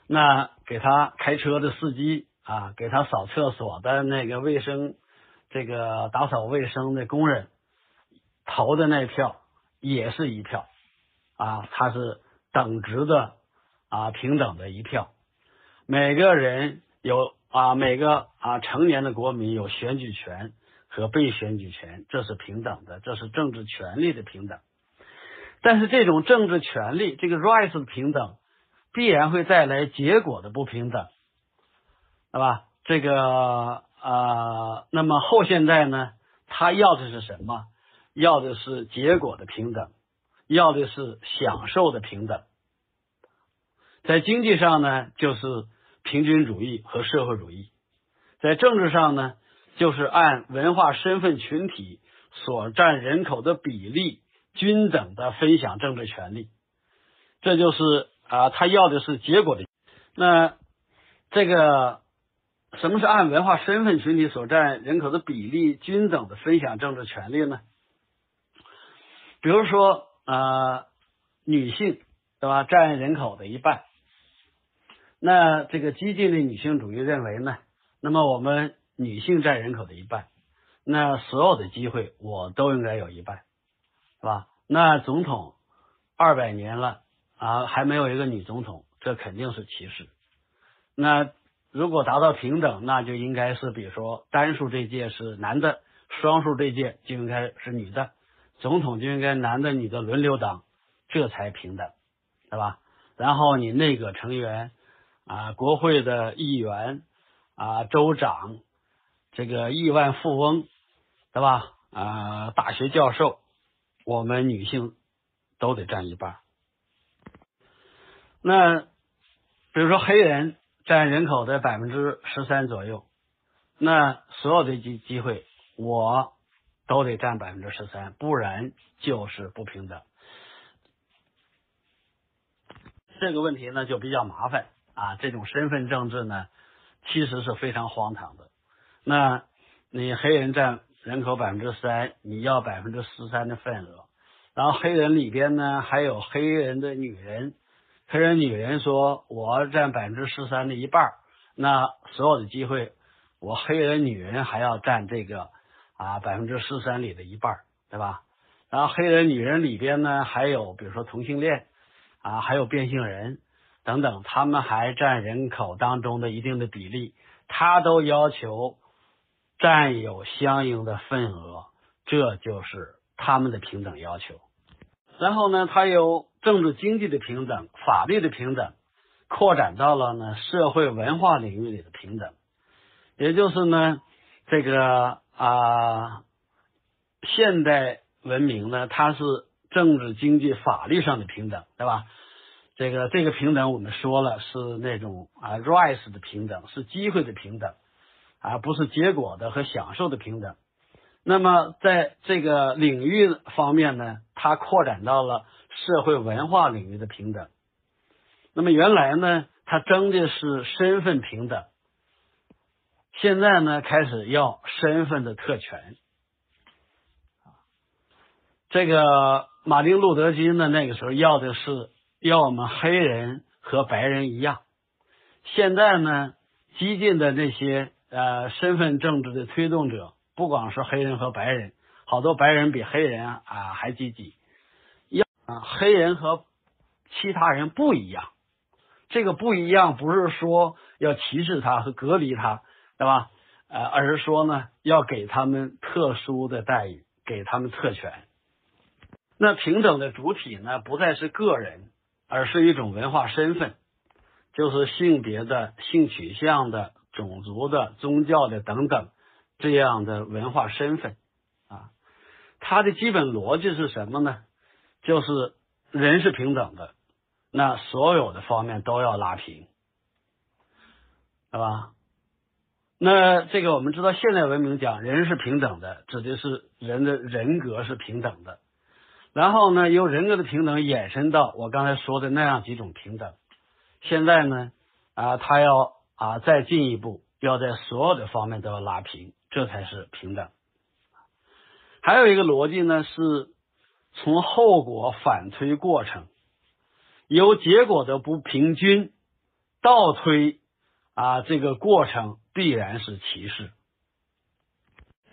那给他开车的司机啊，给他扫厕所的那个卫生，这个打扫卫生的工人投的那票也是一票啊，他是等值的啊，平等的一票。每个人有啊，每个啊成年的国民有选举权和被选举权，这是平等的，这是政治权利的平等。但是这种政治权利，这个 rights 的平等。必然会带来结果的不平等，对吧？这个啊，那么后现代呢？他要的是什么？要的是结果的平等，要的是享受的平等。在经济上呢，就是平均主义和社会主义；在政治上呢，就是按文化身份群体所占人口的比例均等的分享政治权利。这就是。啊，他要的是结果的。那这个什么是按文化身份群体所占人口的比例均等的分享政治权利呢？比如说啊，女性对吧，占人口的一半。那这个激进的女性主义认为呢，那么我们女性占人口的一半，那所有的机会我都应该有一半，是吧？那总统二百年了。啊，还没有一个女总统，这肯定是歧视。那如果达到平等，那就应该是，比如说单数这届是男的，双数这届就应该是女的，总统就应该男的女的轮流当，这才平等，对吧？然后你内阁成员啊，国会的议员啊，州长，这个亿万富翁，对吧？啊，大学教授，我们女性都得占一半。那比如说黑人占人口的百分之十三左右，那所有的机机会我都得占百分之十三，不然就是不平等。这个问题呢就比较麻烦啊，这种身份政治呢其实是非常荒唐的。那你黑人占人口百分之三，你要百分之十三的份额，然后黑人里边呢还有黑人的女人。黑人女人说：“我占百分之十三的一半，那所有的机会，我黑人女人还要占这个啊百分之十三里的一半，对吧？然后黑人女人里边呢，还有比如说同性恋啊，还有变性人等等，他们还占人口当中的一定的比例，他都要求占有相应的份额，这就是他们的平等要求。然后呢，他由政治经济的平等、法律的平等，扩展到了呢社会文化领域里的平等，也就是呢这个啊现代文明呢，它是政治经济法律上的平等，对吧？这个这个平等，我们说了是那种啊，rise 的平等，是机会的平等，而不是结果的和享受的平等。那么在这个领域方面呢，它扩展到了社会文化领域的平等。那么原来呢，它争的是身份平等，现在呢，开始要身份的特权。这个马丁路德金呢，那个时候要的是。要我们黑人和白人一样。现在呢，激进的那些呃身份政治的推动者，不光是黑人和白人，好多白人比黑人啊还积极。要啊，黑人和其他人不一样。这个不一样不是说要歧视他和隔离他，对吧？呃，而是说呢，要给他们特殊的待遇，给他们特权。那平等的主体呢，不再是个人。而是一种文化身份，就是性别的、性取向的、种族的、宗教的等等这样的文化身份啊。它的基本逻辑是什么呢？就是人是平等的，那所有的方面都要拉平，是吧？那这个我们知道，现代文明讲人是平等的，指的是人的人格是平等的。然后呢，由人格的平等衍生到我刚才说的那样几种平等。现在呢，啊，他要啊再进一步，要在所有的方面都要拉平，这才是平等。还有一个逻辑呢，是从后果反推过程，由结果的不平均倒推啊，这个过程必然是歧视。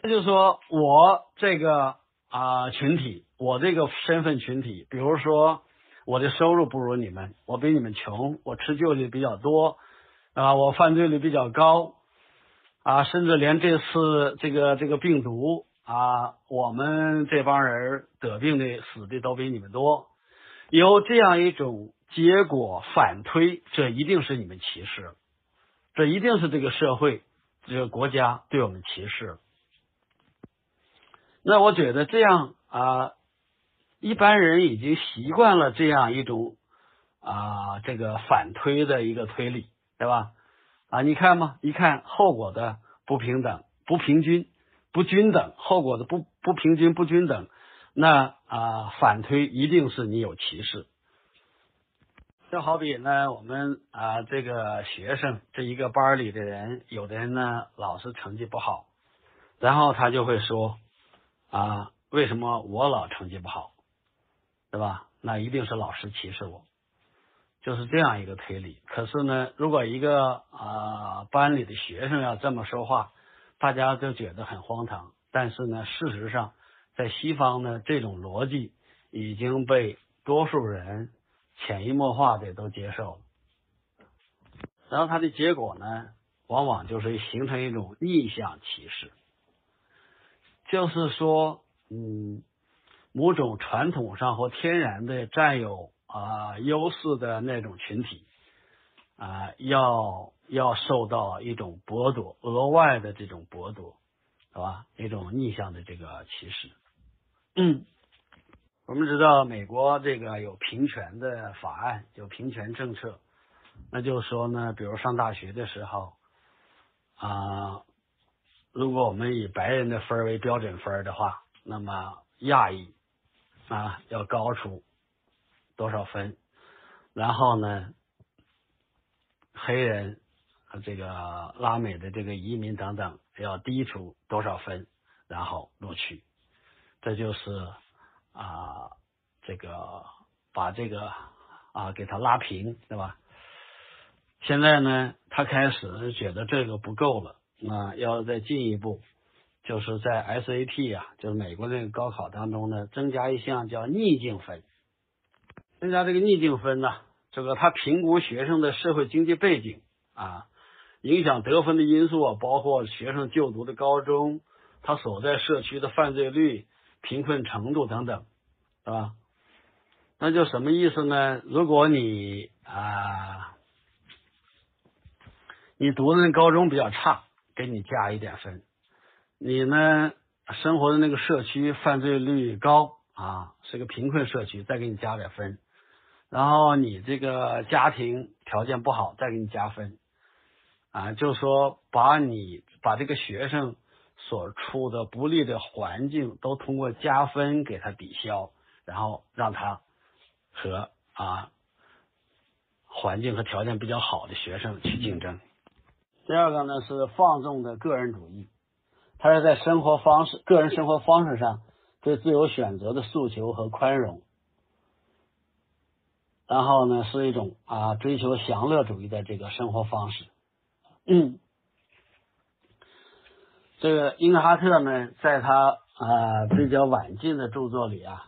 那就是说我这个啊群体。我这个身份群体，比如说我的收入不如你们，我比你们穷，我吃救济比较多啊，我犯罪率比较高啊，甚至连这次这个这个病毒啊，我们这帮人得病的死的都比你们多，有这样一种结果反推，这一定是你们歧视，这一定是这个社会这个国家对我们歧视。那我觉得这样啊。一般人已经习惯了这样一种啊，这个反推的一个推理，对吧？啊，你看嘛，一看后果的不平等、不平均、不均等，后果的不不平均、不均等，那啊，反推一定是你有歧视。就好比呢，我们啊，这个学生这一个班里的人，有的人呢老是成绩不好，然后他就会说啊，为什么我老成绩不好？对吧？那一定是老师歧视我，就是这样一个推理。可是呢，如果一个啊班里的学生要这么说话，大家就觉得很荒唐。但是呢，事实上，在西方呢，这种逻辑已经被多数人潜移默化的都接受了。然后它的结果呢，往往就是形成一种逆向歧视，就是说，嗯。某种传统上或天然的占有啊优势的那种群体啊，要要受到一种剥夺，额外的这种剥夺，是吧？一种逆向的这个歧视。嗯，我们知道美国这个有平权的法案，有平权政策，那就是说呢，比如上大学的时候啊，如果我们以白人的分为标准分的话，那么亚裔。啊，要高出多少分？然后呢，黑人和、这个拉美的这个移民等等要低出多少分？然后录取，这就是啊，这个把这个啊给他拉平，对吧？现在呢，他开始觉得这个不够了，啊要再进一步。就是在 SAT 啊，就是美国那个高考当中呢，增加一项叫逆境分。增加这个逆境分呢，这个他评估学生的社会经济背景啊，影响得分的因素啊包括学生就读的高中，他所在社区的犯罪率、贫困程度等等，是吧？那就什么意思呢？如果你啊，你读的那高中比较差，给你加一点分；你呢，生活的那个社区犯罪率高啊，是个贫困社区，再给你加点分。然后你这个家庭条件不好，再给你加分。啊，就是说把你把这个学生所处的不利的环境都通过加分给他抵消，然后让他。和啊环境和条件比较好的学生去竞争。第二个呢是放纵的个人主义，他是在生活方式、个人生活方式上对自由选择的诉求和宽容。然后呢是一种啊追求享乐主义的这个生活方式。嗯，这个英格哈特呢，在他啊比较晚近的著作里啊。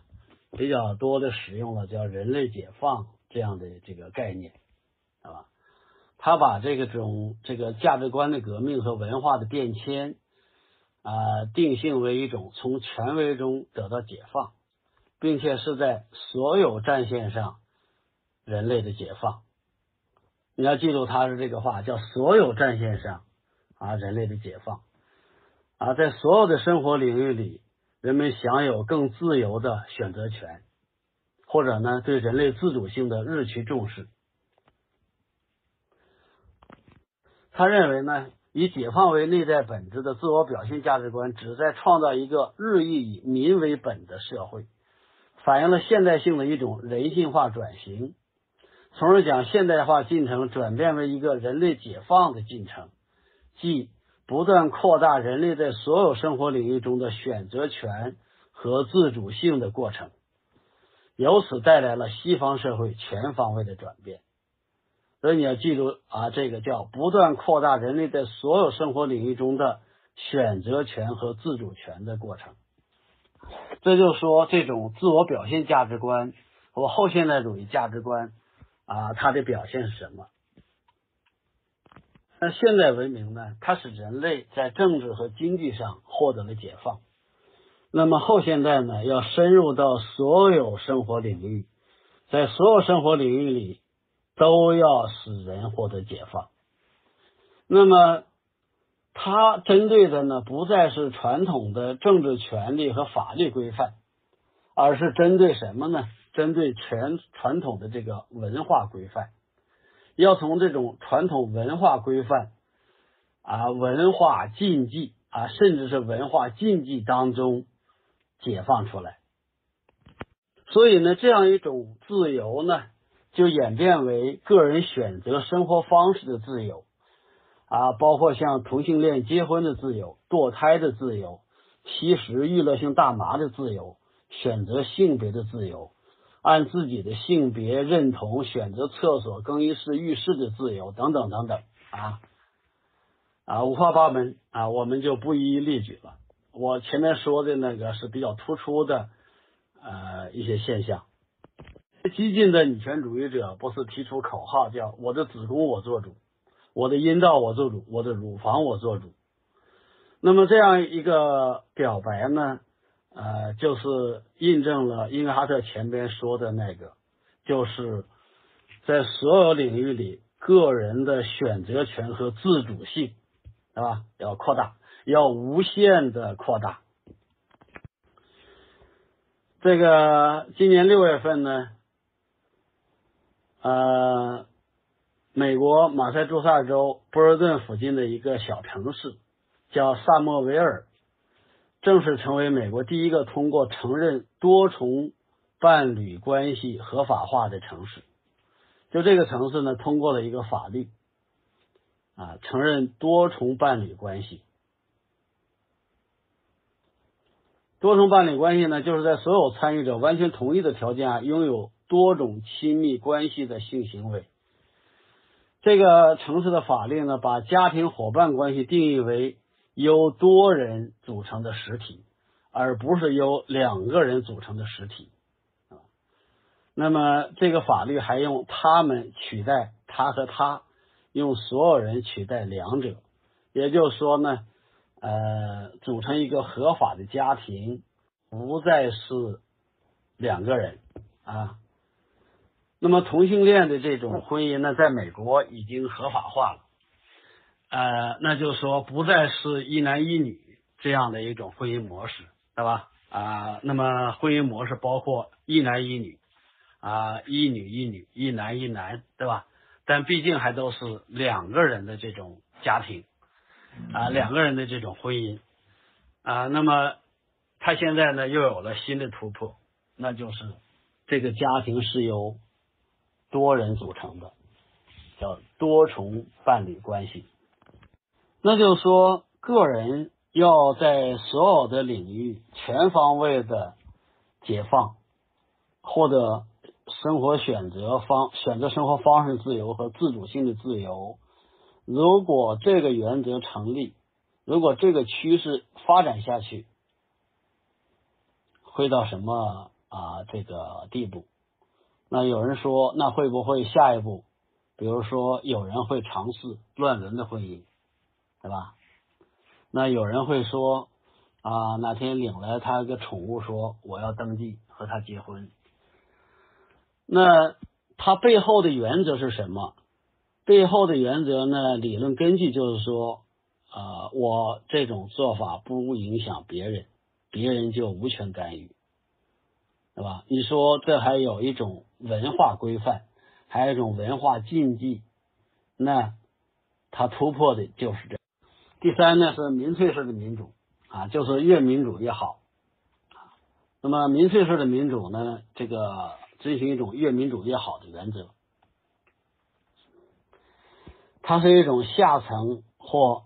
比较多的使用了叫“人类解放”这样的这个概念，是吧？他把这个种这个价值观的革命和文化的变迁啊，定性为一种从权威中得到解放，并且是在所有战线上人类的解放。你要记住他的这个话，叫“所有战线上啊人类的解放”，啊，在所有的生活领域里。人们享有更自由的选择权，或者呢，对人类自主性的日趋重视。他认为呢，以解放为内在本质的自我表现价值观，旨在创造一个日益以民为本的社会，反映了现代性的一种人性化转型，从而将现代化进程转变为一个人类解放的进程，即。不断扩大人类在所有生活领域中的选择权和自主性的过程，由此带来了西方社会全方位的转变。所以你要记住啊，这个叫不断扩大人类在所有生活领域中的选择权和自主权的过程。这就是说，这种自我表现价值观和后现代主义价值观啊，它的表现是什么？那现代文明呢？它使人类在政治和经济上获得了解放。那么后现代呢？要深入到所有生活领域，在所有生活领域里都要使人获得解放。那么它针对的呢，不再是传统的政治权利和法律规范，而是针对什么呢？针对全传统的这个文化规范。要从这种传统文化规范啊、文化禁忌啊，甚至是文化禁忌当中解放出来。所以呢，这样一种自由呢，就演变为个人选择生活方式的自由啊，包括像同性恋结婚的自由、堕胎的自由、吸食娱乐性大麻的自由、选择性别的自由。按自己的性别认同选择厕所、更衣室、浴室的自由等等等等啊啊五花八门啊，我们就不一一例举了。我前面说的那个是比较突出的呃一些现象。激进的女权主义者不是提出口号叫“我的子宫我做主，我的阴道我做主，我的乳房我做主”。那么这样一个表白呢？呃，就是印证了英格哈特前边说的那个，就是在所有领域里，个人的选择权和自主性，是吧？要扩大，要无限的扩大。这个今年六月份呢，呃，美国马赛诸塞州波尔顿附近的一个小城市叫萨默维尔。正式成为美国第一个通过承认多重伴侣关系合法化的城市。就这个城市呢，通过了一个法律，啊，承认多重伴侣关系。多重伴侣关系呢，就是在所有参与者完全同意的条件下，拥有多种亲密关系的性行为。这个城市的法律呢，把家庭伙伴关系定义为。由多人组成的实体，而不是由两个人组成的实体啊。那么这个法律还用他们取代他和他，用所有人取代两者，也就是说呢，呃，组成一个合法的家庭，不再是两个人啊。那么同性恋的这种婚姻呢，在美国已经合法化了，呃，那就是说不再是一男一女这样的一种婚姻模式，对吧？啊，那么婚姻模式包括一男一女，啊，一女一女，一男一男，对吧？但毕竟还都是两个人的这种家庭，啊，两个人的这种婚姻，啊，那么他现在呢又有了新的突破，那就是这个家庭是由。多人组成的叫多重伴侣关系，那就是说，个人要在所有的领域全方位的解放，获得生活选择方选择生活方式自由和自主性的自由。如果这个原则成立，如果这个趋势发展下去，会到什么啊这个地步？那有人说，那会不会下一步，比如说有人会尝试乱伦的婚姻，对吧？那有人会说，啊，哪天领来他个宠物，说我要登记和他结婚。那他背后的原则是什么？背后的原则呢？理论根据就是说，啊，我这种做法不影响别人，别人就无权干预。对吧？你说这还有一种文化规范，还有一种文化禁忌，那它突破的就是这。第三呢是民粹式的民主啊，就是越民主越好。那么民粹式的民主呢，这个遵循一种越民主越好的原则，它是一种下层或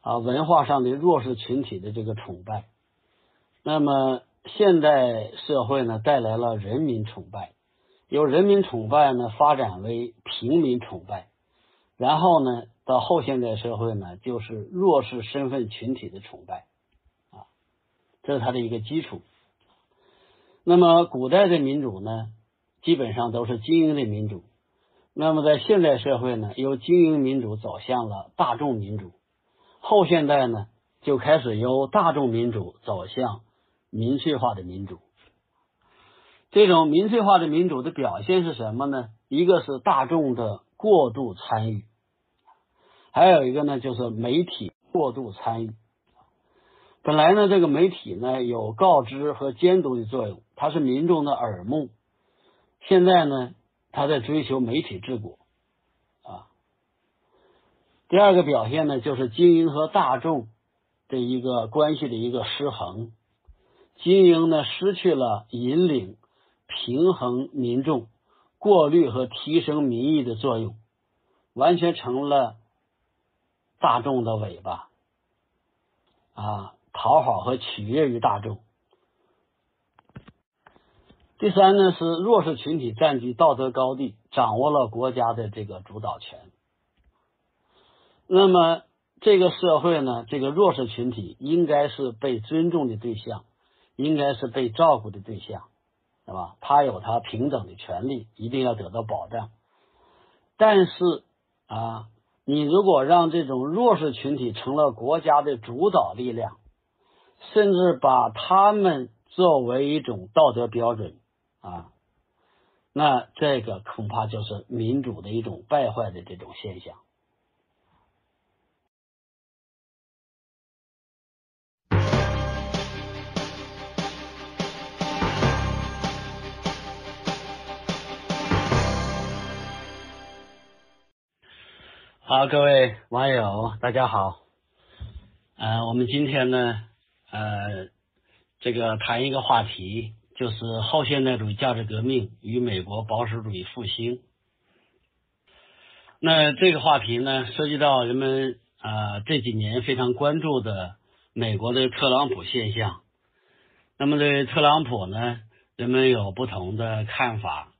啊文化上的弱势群体的这个崇拜。那么。现代社会呢，带来了人民崇拜，由人民崇拜呢发展为平民崇拜，然后呢，到后现代社会呢，就是弱势身份群体的崇拜，啊，这是它的一个基础。那么，古代的民主呢，基本上都是精英的民主。那么，在现代社会呢，由精英民主走向了大众民主。后现代呢，就开始由大众民主走向。民粹化的民主，这种民粹化的民主的表现是什么呢？一个是大众的过度参与，还有一个呢就是媒体过度参与。本来呢，这个媒体呢有告知和监督的作用，它是民众的耳目。现在呢，他在追求媒体治国啊。第二个表现呢，就是精英和大众的一个关系的一个失衡。精英呢失去了引领、平衡民众、过滤和提升民意的作用，完全成了大众的尾巴啊，讨好和取悦于大众。第三呢是弱势群体占据道德高地，掌握了国家的这个主导权。那么这个社会呢，这个弱势群体应该是被尊重的对象。应该是被照顾的对象，是吧？他有他平等的权利，一定要得到保障。但是啊，你如果让这种弱势群体成了国家的主导力量，甚至把他们作为一种道德标准啊，那这个恐怕就是民主的一种败坏的这种现象。好，各位网友，大家好。呃，我们今天呢，呃，这个谈一个话题，就是后现代主义价值革命与美国保守主义复兴。那这个话题呢，涉及到人们啊这几年非常关注的美国的特朗普现象。那么对特朗普呢，人们有不同的看法。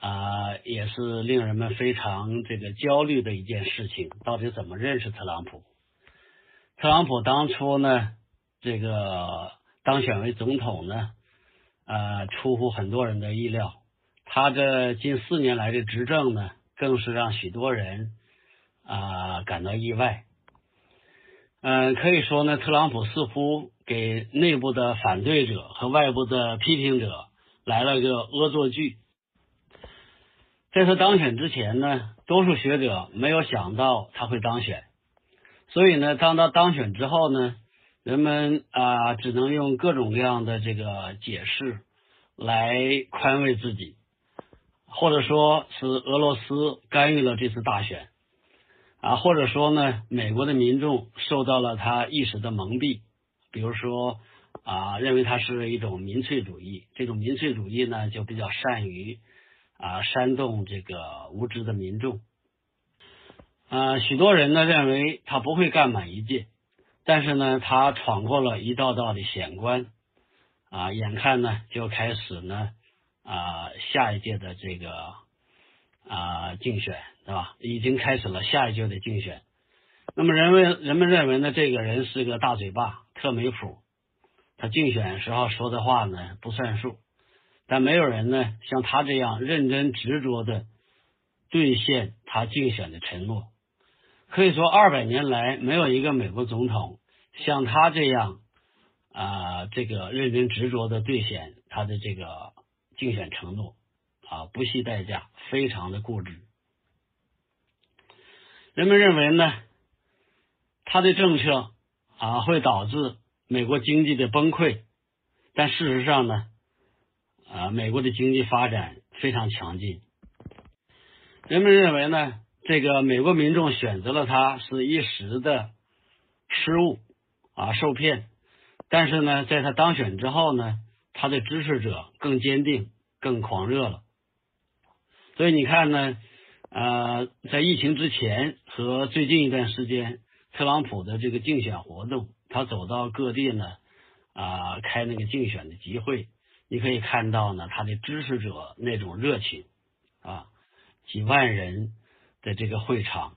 啊，也是令人们非常这个焦虑的一件事情。到底怎么认识特朗普？特朗普当初呢，这个当选为总统呢，呃，出乎很多人的意料。他这近四年来的执政呢，更是让许多人啊感到意外。嗯，可以说呢，特朗普似乎给内部的反对者和外部的批评者来了个恶作剧。在他当选之前呢，多数学者没有想到他会当选，所以呢，当他当选之后呢，人们啊只能用各种各样的这个解释来宽慰自己。或者说是俄罗斯干预了这次大选，啊，或者说呢，美国的民众受到了他一时的蒙蔽，比如说啊，认为他是一种民粹主义，这种民粹主义呢，就比较善于啊煽动这个无知的民众，啊，许多人呢认为他不会干满一届，但是呢，他闯过了一道道的险关，啊，眼看呢就开始呢。啊，下一届的这个啊竞选，对吧？已经开始了下一届的竞选。那么，人们人们认为呢，这个人是个大嘴巴，特没谱。他竞选时候说的话呢不算数，但没有人呢像他这样认真执着的兑现他竞选的承诺。可以说，二百年来没有一个美国总统像他这样啊，这个认真执着的兑现他的这个。竞选承诺啊，不惜代价，非常的固执。人们认为呢，他的政策啊会导致美国经济的崩溃，但事实上呢，啊，美国的经济发展非常强劲。人们认为呢，这个美国民众选择了他是一时的失误啊，受骗。但是呢，在他当选之后呢。他的支持者更坚定、更狂热了，所以你看呢，呃，在疫情之前和最近一段时间，特朗普的这个竞选活动，他走到各地呢，啊，开那个竞选的集会，你可以看到呢，他的支持者那种热情啊，几万人的这个会场，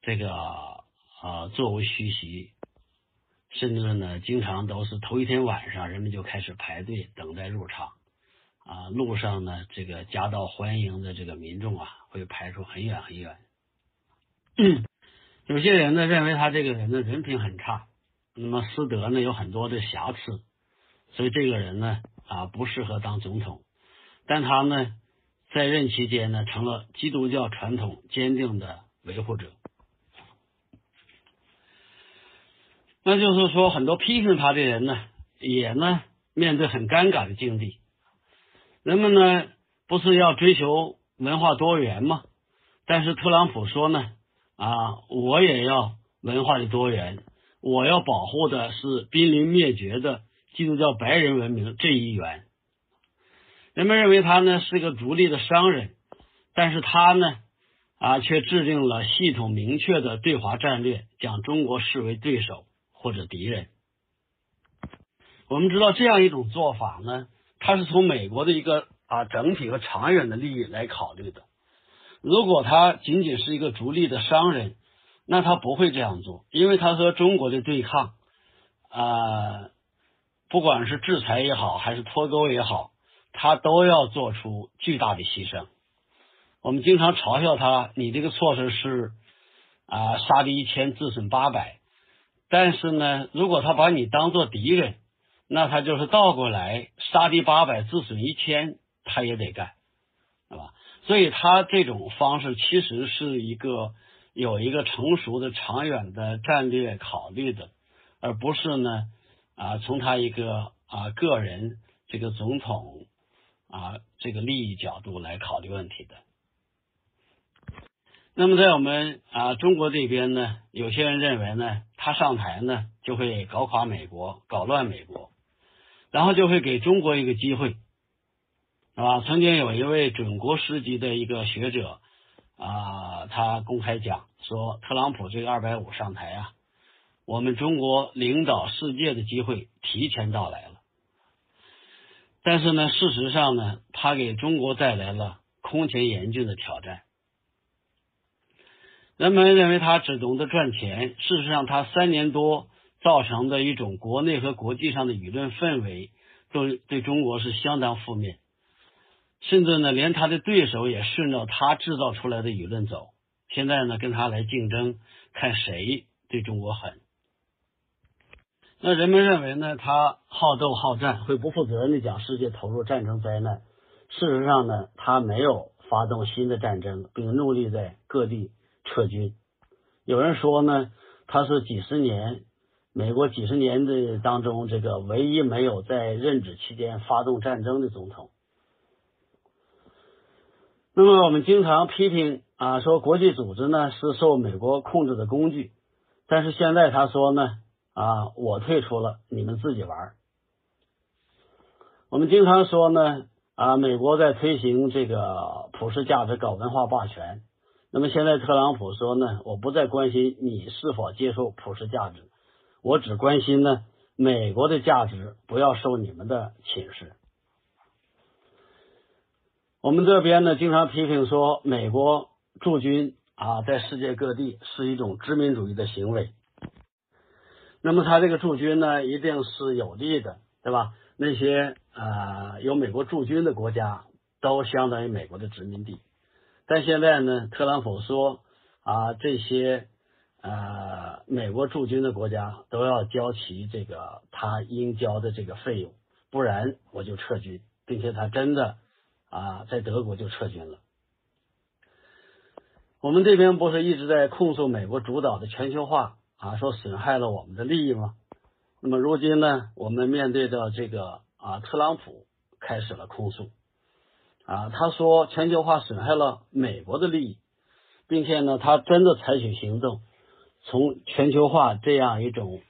这个啊，座无虚席。甚至呢，经常都是头一天晚上，人们就开始排队等待入场啊。路上呢，这个夹道欢迎的这个民众啊，会排出很远很远。有些人呢，认为他这个人的人品很差，那么私德呢有很多的瑕疵，所以这个人呢啊不适合当总统。但他呢在任期间呢，成了基督教传统坚定的维护者。那就是说，很多批评他的人呢，也呢面对很尴尬的境地。人们呢不是要追求文化多元吗？但是特朗普说呢，啊，我也要文化的多元，我要保护的是濒临灭绝的基督教白人文明这一员。人们认为他呢是个独立的商人，但是他呢啊却制定了系统明确的对华战略，将中国视为对手。或者敌人，我们知道这样一种做法呢，它是从美国的一个啊整体和长远的利益来考虑的。如果他仅仅是一个逐利的商人，那他不会这样做，因为他和中国的对抗啊，不管是制裁也好，还是脱钩也好，他都要做出巨大的牺牲。我们经常嘲笑他，你这个措施是啊杀敌一千，自损八百。但是呢，如果他把你当做敌人，那他就是倒过来杀敌八百自损一千，他也得干，是吧？所以他这种方式其实是一个有一个成熟的长远的战略考虑的，而不是呢啊从他一个啊个人这个总统啊这个利益角度来考虑问题的。那么在我们啊中国这边呢，有些人认为呢，他上台呢就会搞垮美国，搞乱美国，然后就会给中国一个机会，是吧？曾经有一位准国师级的一个学者啊，他公开讲说，特朗普这个二百五上台啊，我们中国领导世界的机会提前到来了。但是呢，事实上呢，他给中国带来了空前严峻的挑战。人们认为他只懂得赚钱，事实上，他三年多造成的一种国内和国际上的舆论氛围，都对中国是相当负面。甚至呢，连他的对手也顺着他制造出来的舆论走。现在呢，跟他来竞争，看谁对中国狠。那人们认为呢，他好斗好战，会不负责任的讲世界投入战争灾难。事实上呢，他没有发动新的战争，并努力在各地撤军。有人说呢，他是几十年美国几十年的当中这个唯一没有在任职期间发动战争的总统。那么我们经常批评啊，说国际组织呢是受美国控制的工具，但是现在他说呢啊，我退出了，你们自己玩。我们经常说呢啊，美国在推行这个普世价值，搞文化霸权。那么现在特朗普说呢，我不再关心你是否接受普世价值，我只关心呢美国的价值不要受你们的侵蚀。我们这边呢，经常批评说，美国驻军啊，在世界各地是一种殖民主义的行为。那么，他这个驻军呢，一定是有利的，对吧？那些呃有美国驻军的国家，都相当于美国的殖民地。但现在呢，特朗普说啊，这些呃美国驻军的国家都要交齐这个他应交的这个费用，不然我就撤军，并且他真的。啊，在德国就撤军了。我们这边不是一直在控诉美国主导的全球化啊，说损害了我们的利益吗？那么如今呢，我们面对着这个啊，特朗普开始了控诉啊，他说全球化损害了美国的利益，并且呢，他真的采取行动，从全球化这样一种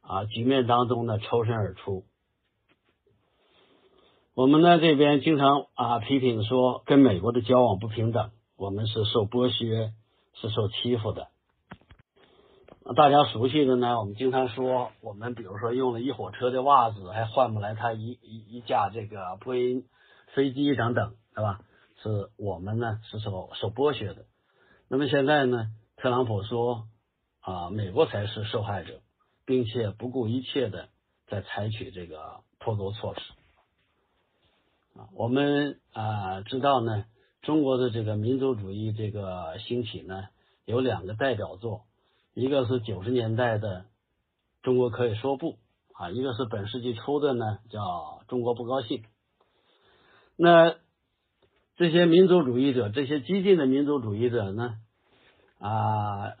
啊局面当中呢抽身而出。我们呢这边经常啊批评说跟美国的交往不平等，我们是受剥削，是受欺负的。那大家熟悉的呢，我们经常说，我们比如说用了一火车的袜子，还换不来他一一一架这个波音飞机等等，对吧？是我们呢是受受剥削的。那么现在呢，特朗普说啊，美国才是受害者，并且不顾一切的在采取这个脱钩措施。啊，我们啊知道呢，中国的这个民族主义这个兴起呢，有两个代表作，一个是九十年代的《中国可以说不》啊，一个是本世纪初的呢叫《中国不高兴》。那这些民族主义者，这些激进的民族主义者呢，啊，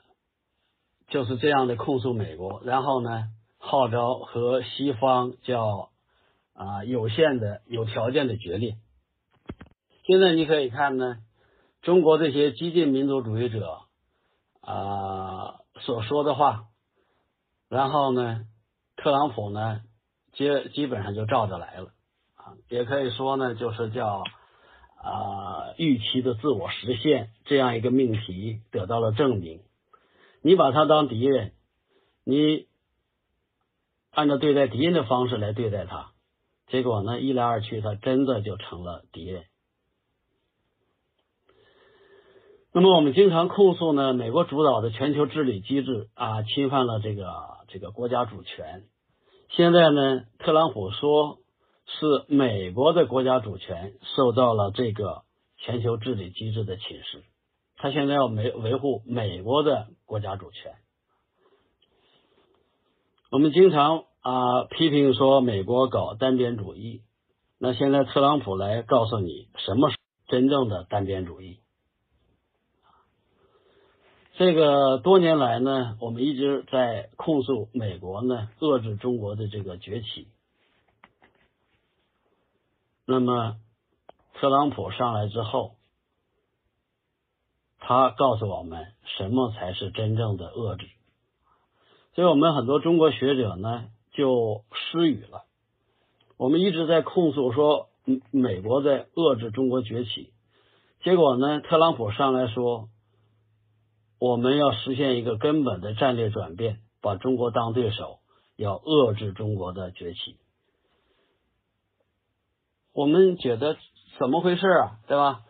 就是这样的控诉美国，然后呢号召和西方叫。啊，有限的、有条件的决裂。现在你可以看呢，中国这些激进民族主义者啊所说的话，然后呢，特朗普呢，基基本上就照着来了啊，也可以说呢，就是叫啊预期的自我实现这样一个命题得到了证明。你把他当敌人，你按照对待敌人的方式来对待他。结果呢，一来二去，他真的就成了敌人。那么，我们经常控诉呢，美国主导的全球治理机制啊，侵犯了这个这个国家主权。现在呢，特朗普说是美国的国家主权受到了这个全球治理机制的侵蚀，他现在要维维护美国的国家主权。我们经常。啊，批评说美国搞单边主义，那现在特朗普来告诉你什么是真正的单边主义。这个多年来呢，我们一直在控诉美国呢遏制中国的这个崛起。那么特朗普上来之后，他告诉我们什么才是真正的遏制。所以我们很多中国学者呢。就失语了。我们一直在控诉说，美国在遏制中国崛起。结果呢，特朗普上来说，我们要实现一个根本的战略转变，把中国当对手，要遏制中国的崛起。我们觉得怎么回事啊？对吧？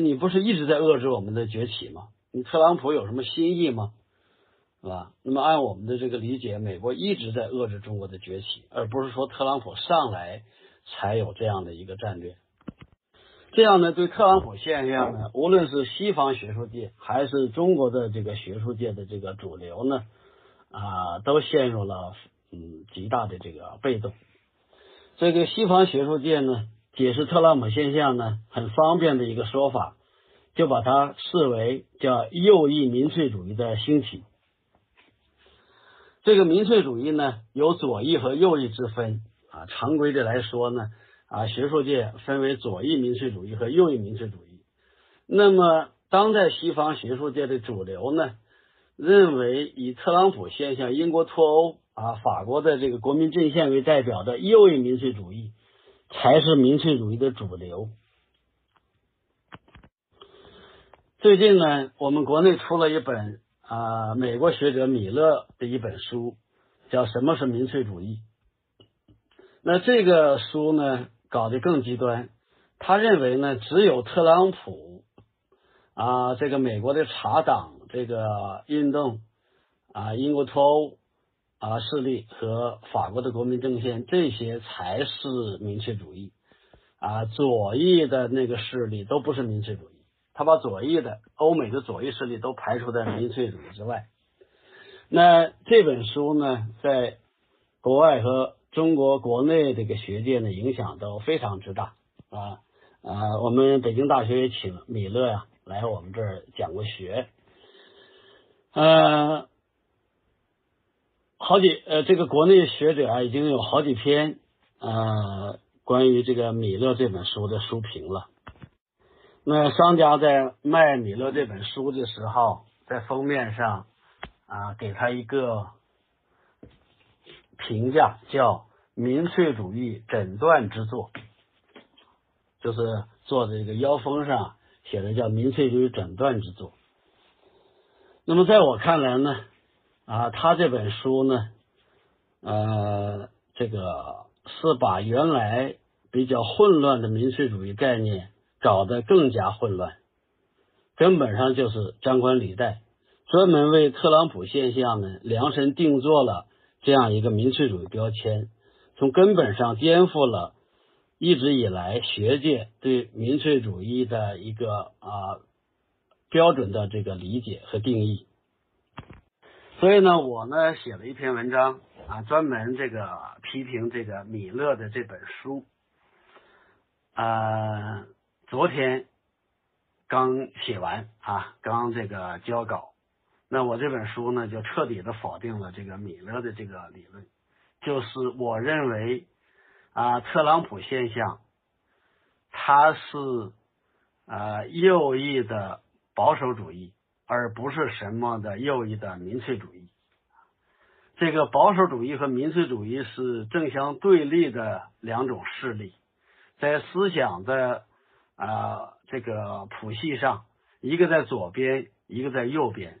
你不是一直在遏制我们的崛起吗？你特朗普有什么新意吗？是吧？那么按我们的这个理解，美国一直在遏制中国的崛起，而不是说特朗普上来才有这样的一个战略。这样呢，对特朗普现象呢，无论是西方学术界还是中国的这个学术界的这个主流呢，啊，都陷入了嗯极大的这个被动。这个西方学术界呢，解释特朗普现象呢，很方便的一个说法，就把它视为叫右翼民粹主义的兴起。这个民粹主义呢，有左翼和右翼之分啊。常规的来说呢。啊，学术界分为左翼民粹主义和右翼民粹主义。那么，当代西方学术界的主流呢，认为以特朗普现象、英国脱欧啊、法国的这个国民阵线为代表的右翼民粹主义，才是民粹主义的主流。最近呢，我们国内出了一本啊，美国学者米勒的一本书，叫《什么是民粹主义》。那这个书呢？搞得更极端，他认为呢，只有特朗普啊，这个美国的茶党这个运动啊，英国脱欧啊势力和法国的国民政线，这些才是民粹主义啊，左翼的那个势力都不是民粹主义。他把左翼的欧美的左翼势力都排除在民粹主义之外。那这本书呢，在国外和中国国内这个学界呢，影响都非常之大啊啊！我们北京大学也请米勒呀来我们这儿讲过学，呃，好几呃，这个国内学者啊已经有好几篇呃关于这个米勒这本书的书评了。那商家在卖米勒这本书的时候，在封面上啊给他一个。评价叫民粹主义诊断之作，就是做的这个腰封上写的叫民粹主义诊断之作。那么在我看来呢，啊，他这本书呢，呃，这个是把原来比较混乱的民粹主义概念搞得更加混乱，根本上就是张冠李戴，专门为特朗普现象呢量身定做了。这样一个民粹主义标签，从根本上颠覆了一直以来学界对民粹主义的一个啊标准的这个理解和定义。所以呢，我呢写了一篇文章啊，专门这个批评这个米勒的这本书。呃，昨天刚写完啊，刚这个交稿。那我这本书呢，就彻底的否定了这个米勒的这个理论，就是我认为啊，特朗普现象，它是啊右翼的保守主义，而不是什么的右翼的民粹主义。这个保守主义和民粹主义是正相对立的两种势力，在思想的啊这个谱系上，一个在左边，一个在右边。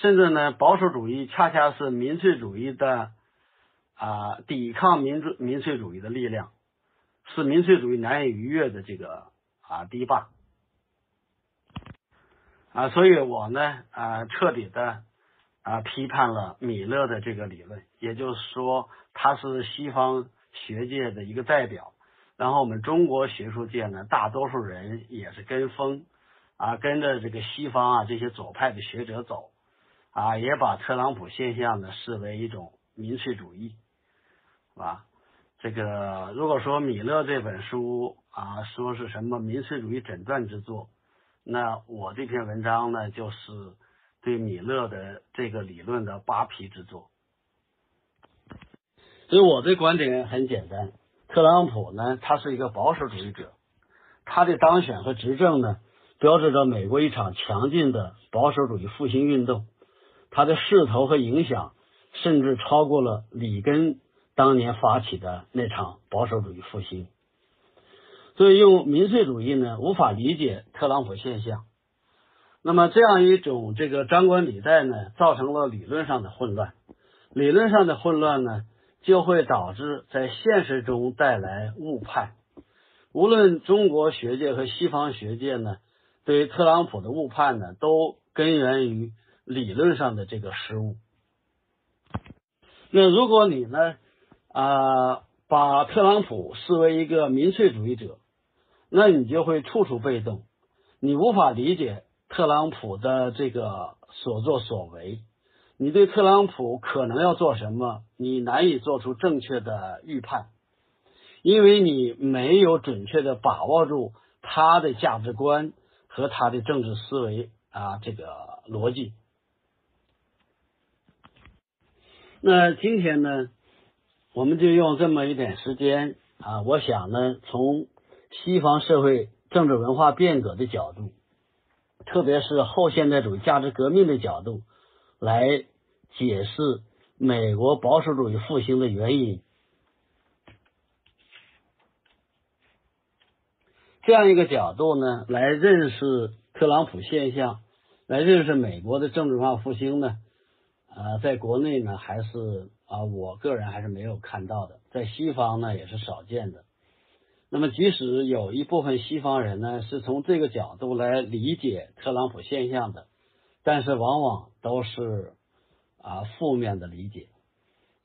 甚至呢，保守主义恰恰是民粹主义的啊，抵抗民主民粹主义的力量，是民粹主义难以逾越的这个啊堤坝啊，所以我呢啊彻底的啊批判了米勒的这个理论，也就是说他是西方学界的一个代表，然后我们中国学术界呢，大多数人也是跟风啊，跟着这个西方啊这些左派的学者走。啊，也把特朗普现象呢视为一种民粹主义，是吧？这个如果说米勒这本书啊说是什么民粹主义诊断之作，那我这篇文章呢就是对米勒的这个理论的扒皮之作。所以我的观点很简单，特朗普呢他是一个保守主义者，他的当选和执政呢标志着美国一场强劲的保守主义复兴运动。他的势头和影响，甚至超过了里根当年发起的那场保守主义复兴。所以，用民粹主义呢，无法理解特朗普现象。那么，这样一种这个张冠李戴呢，造成了理论上的混乱。理论上的混乱呢，就会导致在现实中带来误判。无论中国学界和西方学界呢，对特朗普的误判呢，都根源于。理论上的这个失误。那如果你呢啊把特朗普视为一个民粹主义者，那你就会处处被动，你无法理解特朗普的这个所作所为，你对特朗普可能要做什么，你难以做出正确的预判，因为你没有准确的把握住他的价值观和他的政治思维啊，这个逻辑。那今天呢？我们就用这么一点时间啊，我想呢，从西方社会政治文化变革的角度，特别是后现代主义价值革命的角度，来解释美国保守主义复兴的原因。这样一个角度呢，来认识特朗普现象，来认识美国的政治化复兴呢，啊，在国内呢还是。啊，我个人还是没有看到的，在西方呢也是少见的。那么，即使有一部分西方人呢是从这个角度来理解特朗普现象的，但是往往都是啊负面的理解，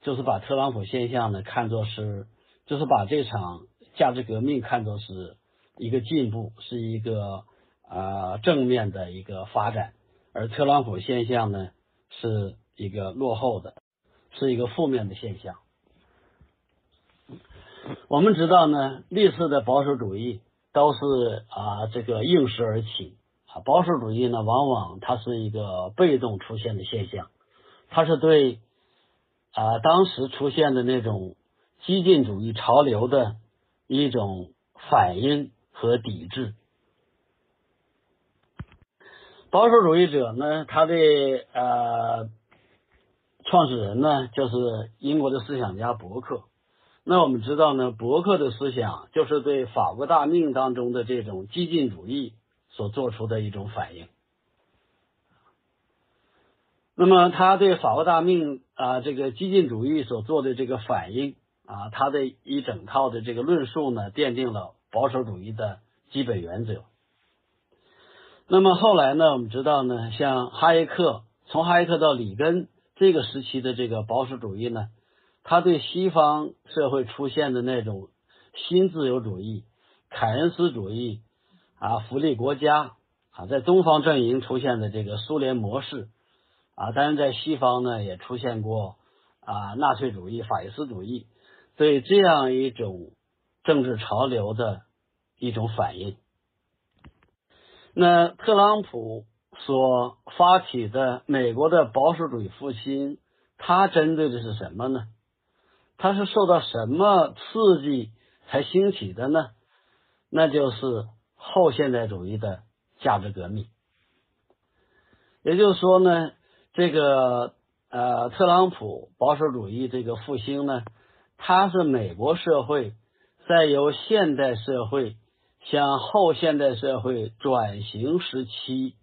就是把特朗普现象呢看作是，就是把这场价值革命看作是一个进步，是一个啊正面的一个发展，而特朗普现象呢是一个落后的。是一个负面的现象。我们知道呢，历次的保守主义都是啊这个应时而起啊。保守主义呢，往往它是一个被动出现的现象，它是对啊当时出现的那种激进主义潮流的一种反应和抵制。保守主义者呢，他的呃。创始人呢，就是英国的思想家伯克。那我们知道呢，伯克的思想就是对法国大命当中的这种激进主义所做出的一种反应。那么他对法国大命啊这个激进主义所做的这个反应啊，他的一整套的这个论述呢，奠定了保守主义的基本原则。那么后来呢，我们知道呢，像哈耶克，从哈耶克到里根。这个时期的这个保守主义呢，他对西方社会出现的那种新自由主义、凯恩斯主义啊、福利国家啊，在东方阵营出现的这个苏联模式啊，当然在西方呢也出现过啊纳粹主义、法西斯主义，对这样一种政治潮流的一种反应。那特朗普。所发起的美国的保守主义复兴，它针对的是什么呢？它是受到什么刺激才兴起的呢？那就是后现代主义的价值革命。也就是说呢，这个呃，特朗普保守主义这个复兴呢，它是美国社会在由现代社会向后现代社会转型时期。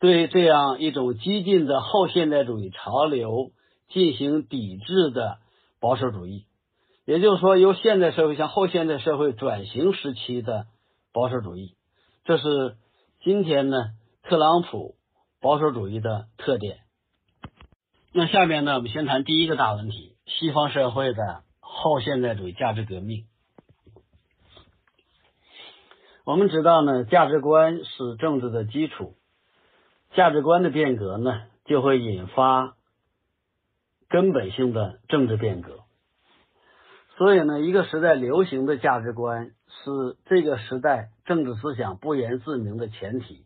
对这样一种激进的后现代主义潮流进行抵制的保守主义，也就是说，由现代社会向后现代社会转型时期的保守主义，这是今天呢特朗普保守主义的特点。那下面呢，我们先谈第一个大问题：西方社会的后现代主义价值革命。我们知道呢，价值观是政治的基础。价值观的变革呢，就会引发根本性的政治变革。所以呢，一个时代流行的价值观是这个时代政治思想不言自明的前提。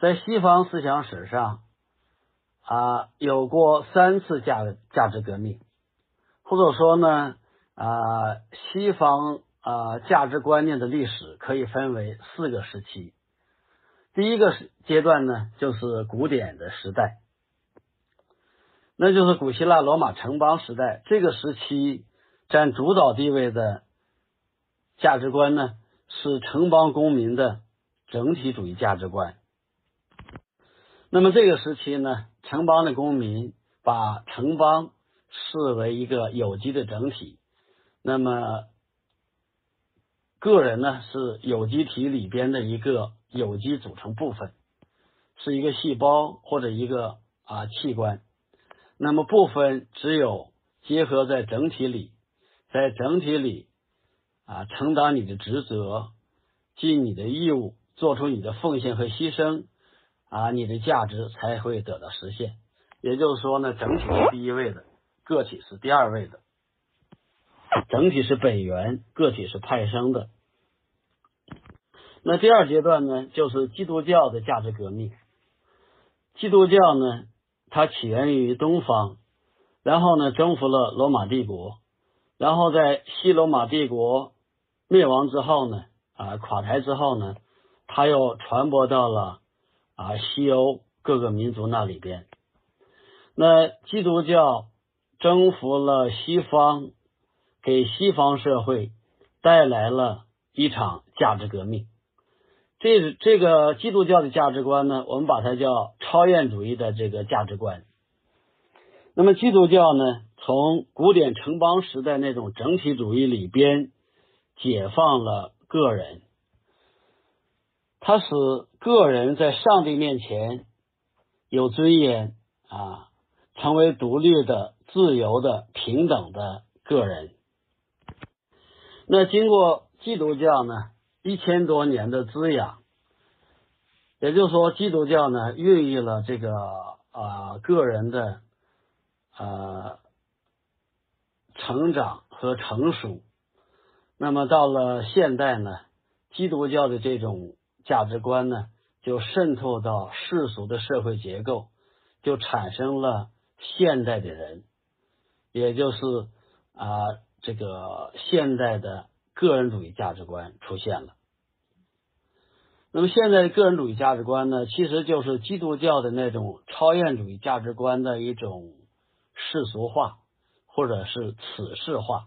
在西方思想史上啊，有过三次价价值革命，或者说呢啊，西方啊价值观念的历史可以分为四个时期。第一个阶段呢，就是古典的时代，那就是古希腊罗马城邦时代。这个时期占主导地位的价值观呢，是城邦公民的整体主义价值观。那么这个时期呢，城邦的公民把城邦视为一个有机的整体，那么个人呢，是有机体里边的一个。有机组成部分是一个细胞或者一个啊器官，那么部分只有结合在整体里，在整体里啊承担你的职责，尽你的义务，做出你的奉献和牺牲啊，你的价值才会得到实现。也就是说呢，整体是第一位的，个体是第二位的。整体是本源，个体是派生的。那第二阶段呢，就是基督教的价值革命。基督教呢，它起源于东方，然后呢，征服了罗马帝国，然后在西罗马帝国灭亡之后呢，啊，垮台之后呢，它又传播到了啊西欧各个民族那里边。那基督教征服了西方。给西方社会带来了一场价值革命。这这个基督教的价值观呢，我们把它叫超验主义的这个价值观。那么基督教呢，从古典城邦时代那种整体主义里边解放了个人，它使个人在上帝面前有尊严啊，成为独立的、自由的、平等的个人。那经过基督教呢一千多年的滋养，也就是说，基督教呢孕育了这个啊个人的呃成长和成熟。那么到了现代呢，基督教的这种价值观呢就渗透到世俗的社会结构，就产生了现代的人，也就是啊。这个现代的个人主义价值观出现了。那么，现在的个人主义价值观呢，其实就是基督教的那种超验主义价值观的一种世俗化，或者是此世化，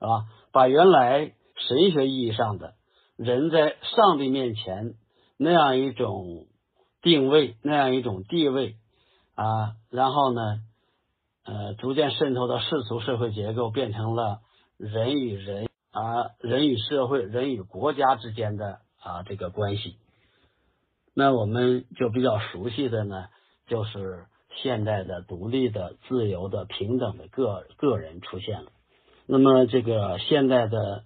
是吧？把原来神学意义上的人在上帝面前那样一种定位、那样一种地位啊，然后呢？呃，逐渐渗透到世俗社会结构，变成了人与人啊，人与社会、人与国家之间的啊这个关系。那我们就比较熟悉的呢，就是现代的独立的、自由的、平等的个个人出现了。那么这个现代的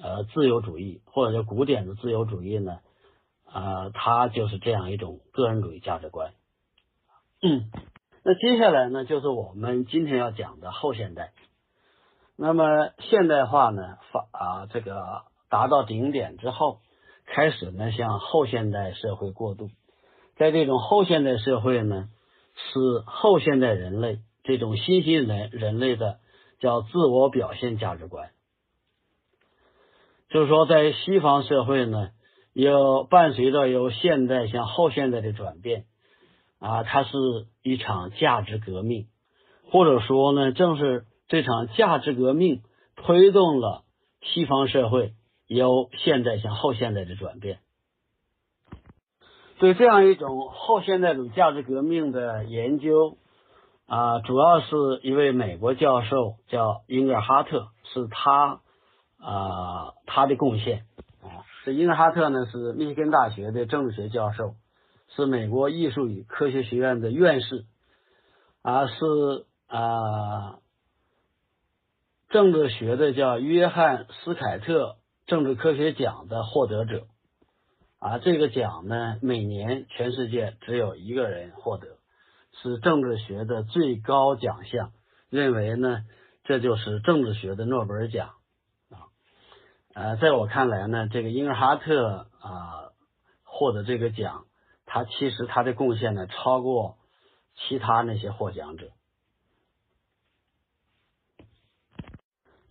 呃自由主义或者叫古典的自由主义呢，啊，它就是这样一种个人主义价值观。嗯。那接下来呢，就是我们今天要讲的后现代。那么现代化呢，发啊这个达到顶点之后，开始呢向后现代社会过渡。在这种后现代社会呢，是后现代人类这种新兴人人类的叫自我表现价值观。就是说，在西方社会呢，有伴随着由现代向后现代的转变。啊，它是一场价值革命，或者说呢，正是这场价值革命推动了西方社会由现代向后现代的转变。对这样一种后现代主义价值革命的研究啊，主要是一位美国教授叫英格哈特，是他啊他的贡献啊。这英格哈特呢是密歇根大学的政治学教授。是美国艺术与科学学院的院士，啊，是啊，政治学的叫约翰斯凯特政治科学奖的获得者，啊，这个奖呢，每年全世界只有一个人获得，是政治学的最高奖项，认为呢，这就是政治学的诺贝尔奖，啊，呃，在我看来呢，这个英格哈特啊获得这个奖。他其实他的贡献呢，超过其他那些获奖者。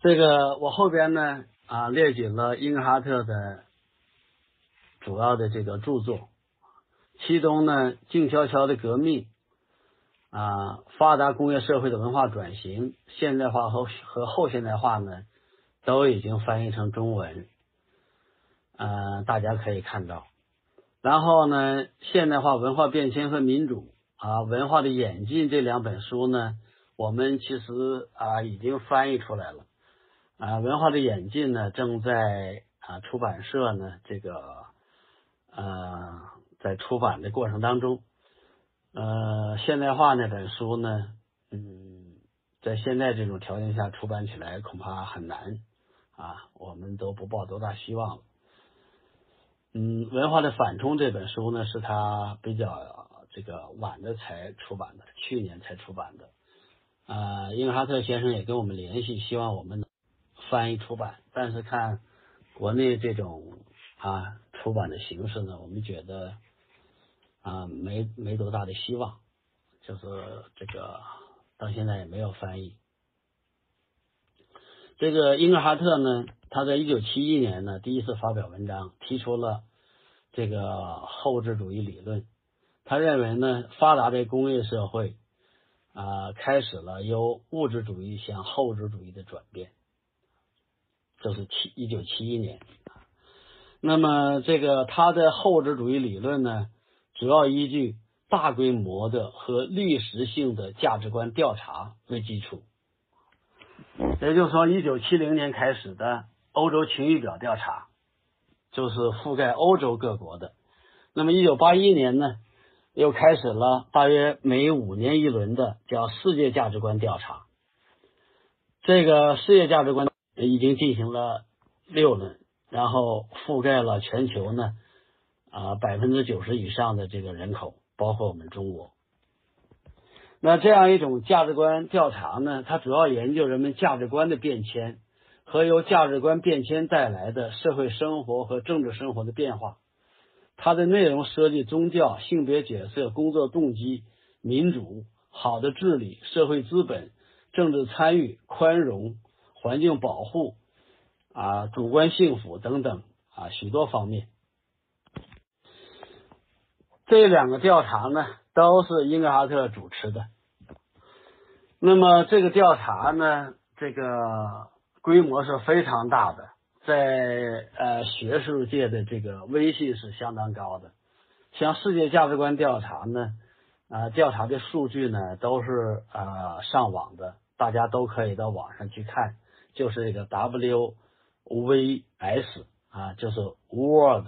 这个我后边呢啊列举了英格哈特的主要的这个著作，其中呢静悄悄的革命啊，发达工业社会的文化转型、现代化和和后现代化呢，都已经翻译成中文，嗯，大家可以看到。然后呢，现代化文化变迁和民主啊，文化的演进这两本书呢，我们其实啊已经翻译出来了。啊。文化的演进呢，正在啊出版社呢这个呃在出版的过程当中。呃，现代化那本书呢，嗯，在现在这种条件下出版起来恐怕很难啊，我们都不抱多大希望了。嗯，文化的反冲这本书呢，是他比较这个晚的才出版的，去年才出版的。啊，英格哈特先生也跟我们联系，希望我们能翻译出版，但是看国内这种啊出版的形式呢，我们觉得啊没没多大的希望，就是这个到现在也没有翻译。这个英格哈特呢，他在一九七一年呢第一次发表文章，提出了这个后置主义理论。他认为呢，发达的工业社会。啊，开始了由物质主义向后置主义的转变，这是七一九七一年。那么，这个他的后置主义理论呢，主要依据大规模的和历史性的价值观调查为基础。也就是说，一九七零年开始的欧洲晴雨表调查，就是覆盖欧洲各国的。那么，一九八一年呢？又开始了大约每五年一轮的叫世界价值观调查。这个世界价值观已经进行了六轮，然后覆盖了全球呢啊百分之九十以上的这个人口，包括我们中国。那这样一种价值观调查呢，它主要研究人们价值观的变迁和由价值观变迁带来的社会生活和政治生活的变化。它的内容涉及宗教、性别角色、工作动机、民主、好的治理、社会资本、政治参与、宽容、环境保护啊、主观幸福等等啊许多方面。这两个调查呢，都是英格哈特主持的。那么这个调查呢，这个规模是非常大的。在呃学术界的这个威信是相当高的，像世界价值观调查呢，啊调查的数据呢都是啊上网的，大家都可以到网上去看，就是这个 WVS 啊，就是 World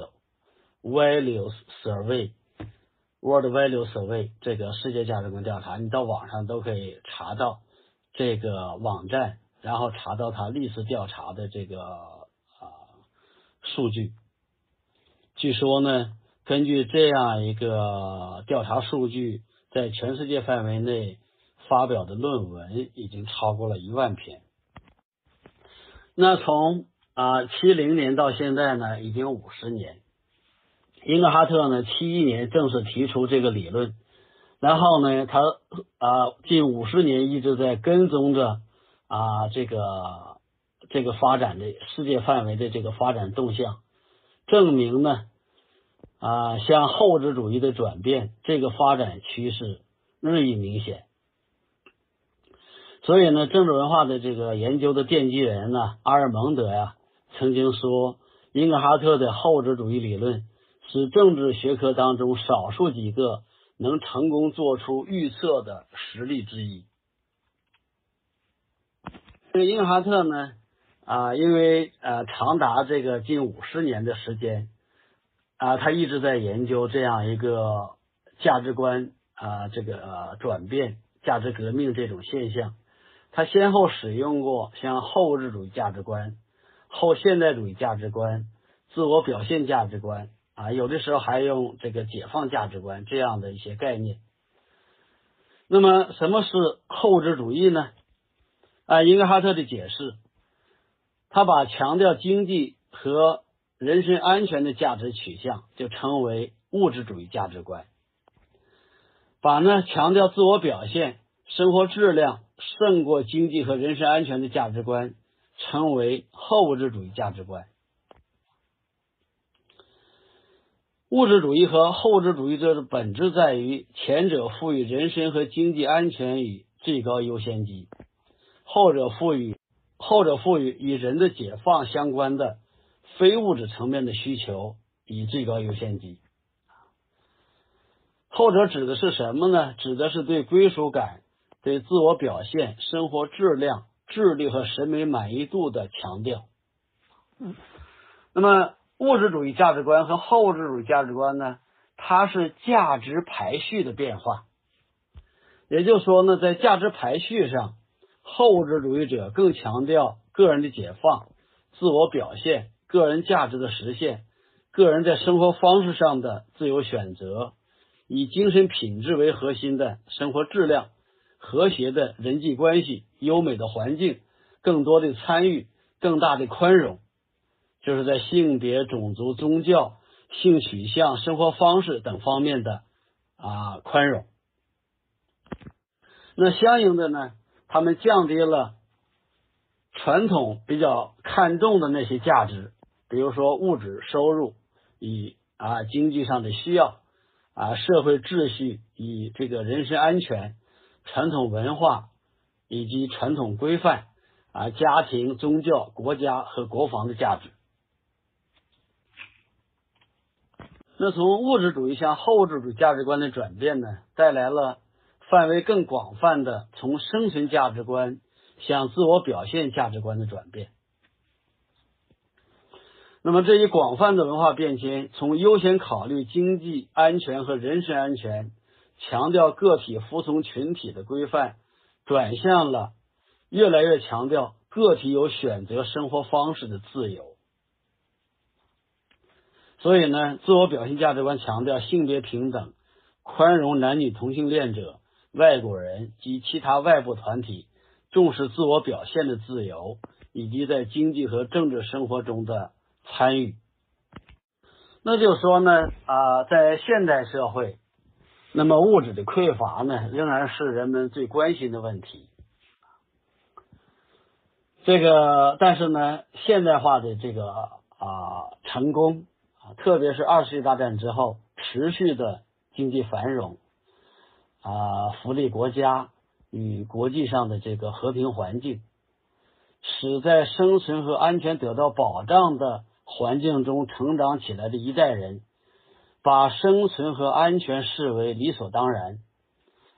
Value Survey，World Value Survey 这个世界价值观调查，你到网上都可以查到这个网站，然后查到它历史调查的这个啊。数据，据说呢，根据这样一个调查数据，在全世界范围内发表的论文已经超过了一万篇。那从啊七零年到现在呢，已经五十年。英格哈特呢，七一年正式提出这个理论，然后呢，他啊近五十年一直在跟踪着啊这个。这个发展的世界范围的这个发展动向，证明呢，啊，向后置主义的转变，这个发展趋势日益明显。所以呢，政治文化的这个研究的奠基人呢，阿尔蒙德呀，曾经说，英格哈特的后置主义理论是政治学科当中少数几个能成功做出预测的实例之一。这个英格哈特呢？啊，因为呃，长达这个近五十年的时间，啊，他一直在研究这样一个价值观啊，这个转变、价值革命这种现象。他先后使用过像后物质主义价值观、后现代主义价值观、自我表现价值观啊，有的时候还用这个解放价值观这样的一些概念。那么，什么是后置主义呢？啊，英格哈特的解释。他把强调经济和人身安全的价值取向就称为物质主义价值观，把呢强调自我表现、生活质量胜过经济和人身安全的价值观称为后物质主义价值观。物质主义和后物质主义者的本质在于，前者赋予人身和经济安全以最高优先级，后者赋予。后者赋予与人的解放相关的非物质层面的需求以最高优先级。后者指的是什么呢？指的是对归属感、对自我表现、生活质量、智力和审美满意度的强调。嗯，那么物质主义价值观和后物质主义价值观呢？它是价值排序的变化。也就是说呢，在价值排序上。后物质主义者更强调个人的解放、自我表现、个人价值的实现、个人在生活方式上的自由选择，以精神品质为核心的生活质量、和谐的人际关系、优美的环境、更多的参与、更大的宽容，就是在性别、种族、宗教、性取向、生活方式等方面的啊宽容。那相应的呢？他们降低了传统比较看重的那些价值，比如说物质收入以啊经济上的需要啊社会秩序以这个人身安全、传统文化以及传统规范啊家庭、宗教、国家和国防的价值。那从物质主义向后物质主义价值观的转变呢，带来了。范围更广泛的从生存价值观向自我表现价值观的转变。那么这一广泛的文化变迁，从优先考虑经济安全和人身安全，强调个体服从群体的规范，转向了越来越强调个体有选择生活方式的自由。所以呢，自我表现价值观强调性别平等，宽容男女同性恋者。外国人及其他外部团体重视自我表现的自由，以及在经济和政治生活中的参与。那就说呢，啊，在现代社会，那么物质的匮乏呢，仍然是人们最关心的问题。这个，但是呢，现代化的这个啊成功啊，特别是二次世界大战之后持续的经济繁荣。啊，福利国家与国际上的这个和平环境，使在生存和安全得到保障的环境中成长起来的一代人，把生存和安全视为理所当然。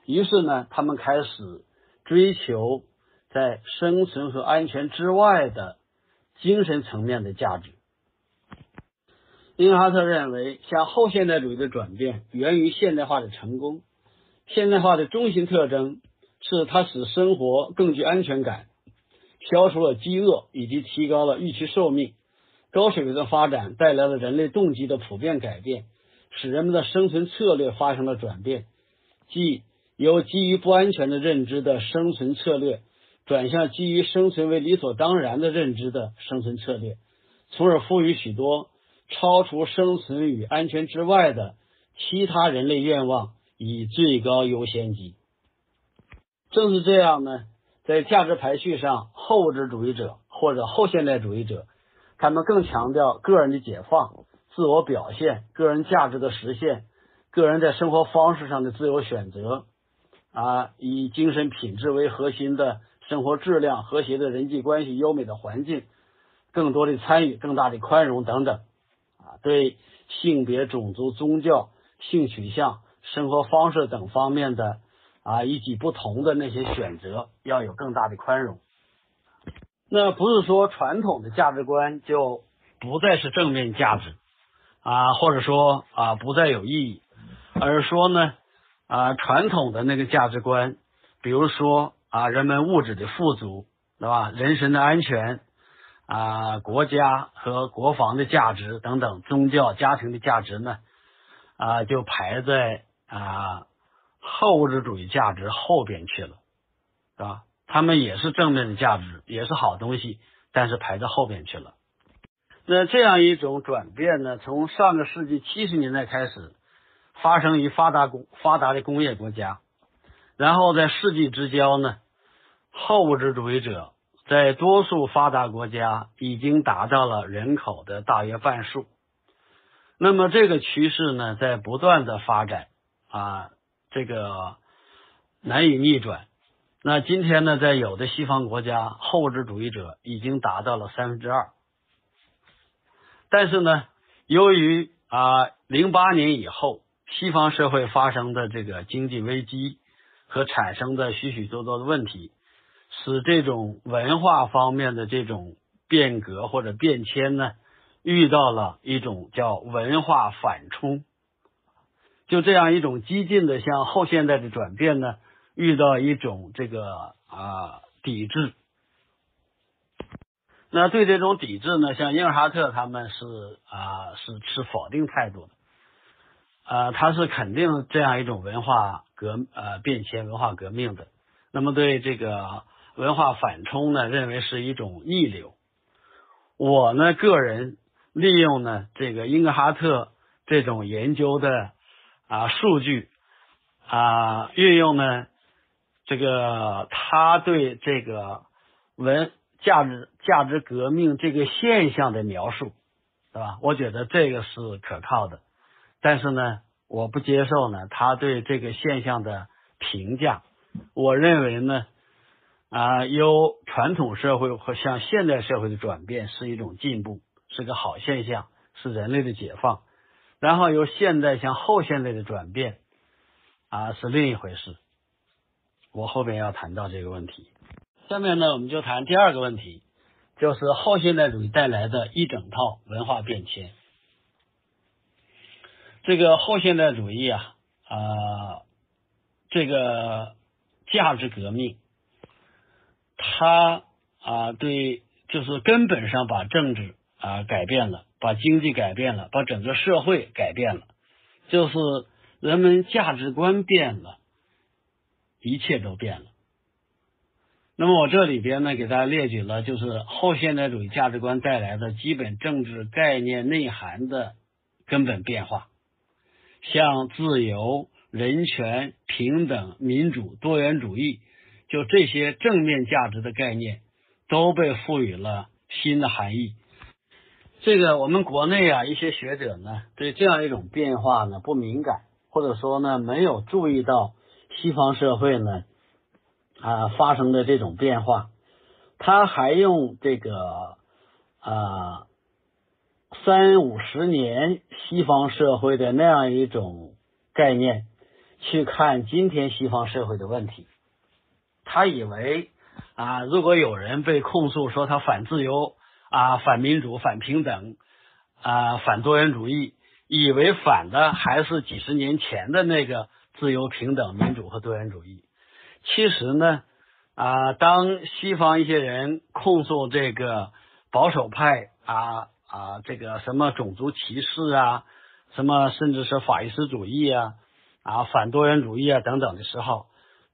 于是呢，他们开始追求在生存和安全之外的精神层面的价值。英哈特认为，向后现代主义的转变源于现代化的成功。现代化的中心特征是，它使生活更具安全感，消除了饥饿，以及提高了预期寿命。高水平的发展带来了人类动机的普遍改变，使人们的生存策略发生了转变，即由基于不安全的认知的生存策略，转向基于生存为理所当然的认知的生存策略，从而赋予许多超出生存与安全之外的其他人类愿望。以最高优先级，正是这样呢。在价值排序上，后物质主义者或者后现代主义者，他们更强调个人的解放、自我表现、个人价值的实现、个人在生活方式上的自由选择啊，以精神品质为核心的生活质量、和谐的人际关系、优美的环境、更多的参与、更大的宽容等等啊，对性别、种族、宗教、性取向。生活方式等方面的啊，以及不同的那些选择，要有更大的宽容。那不是说传统的价值观就不再是正面价值啊，或者说啊不再有意义，而说呢啊传统的那个价值观，比如说啊人们物质的富足，对吧？人身的安全啊，国家和国防的价值等等，宗教、家庭的价值呢啊，就排在。啊，后物质主义价值后边去了，是吧？他们也是正面的价值，也是好东西，但是排在后边去了。那这样一种转变呢，从上个世纪七十年代开始发生于发达工发达的工业国家，然后在世纪之交呢，后物质主义者在多数发达国家已经达到了人口的大约半数。那么这个趋势呢，在不断的发展。啊，这个难以逆转。那今天呢，在有的西方国家，后物质主义者已经达到了三分之二。但是呢，由于啊，零八年以后西方社会发生的这个经济危机和产生的许许多多的问题，使这种文化方面的这种变革或者变迁呢，遇到了一种叫文化反冲。就这样一种激进的向后现代的转变呢，遇到一种这个啊抵制。那对这种抵制呢，像英尔哈特他们是啊是持否定态度的，啊他是肯定这样一种文化革呃变迁、文化革命的。那么对这个文化反冲呢，认为是一种逆流。我呢个人利用呢这个英格哈特这种研究的啊数据啊运用呢。这个他对这个文价值价值革命这个现象的描述，对吧？我觉得这个是可靠的，但是呢，我不接受呢他对这个现象的评价。我认为呢，啊，由传统社会和向现代社会的转变是一种进步，是个好现象，是人类的解放。然后由现代向后现代的转变，啊，是另一回事。我后边要谈到这个问题，下面呢，我们就谈第二个问题，就是后现代主义带来的一整套文化变迁。这个后现代主义啊，啊，这个价值革命，它啊，对，就是根本上把政治啊改变了，把经济改变了，把整个社会改变了，就是人们价值观变了。一切都变了。那么我这里边呢，给大家列举了就是后现代主义价值观带来的基本政治概念内涵的根本变化，像自由、人权、平等、民主、多元主义，就这些正面价值的概念都被赋予了新的含义。这个我们国内啊一些学者呢，对这样一种变化呢不敏感，或者说呢没有注意到。西方社会呢，啊发生的这种变化，他还用这个啊三五十年西方社会的那样一种概念去看今天西方社会的问题。他以为啊，如果有人被控诉说他反自由啊、反民主、反平等啊、反多元主义，以为反的还是几十年前的那个。自由、平等、民主和多元主义，其实呢，啊，当西方一些人控诉这个保守派啊啊，这个什么种族歧视啊，什么甚至是法西斯主义啊啊，反多元主义啊等等的时候，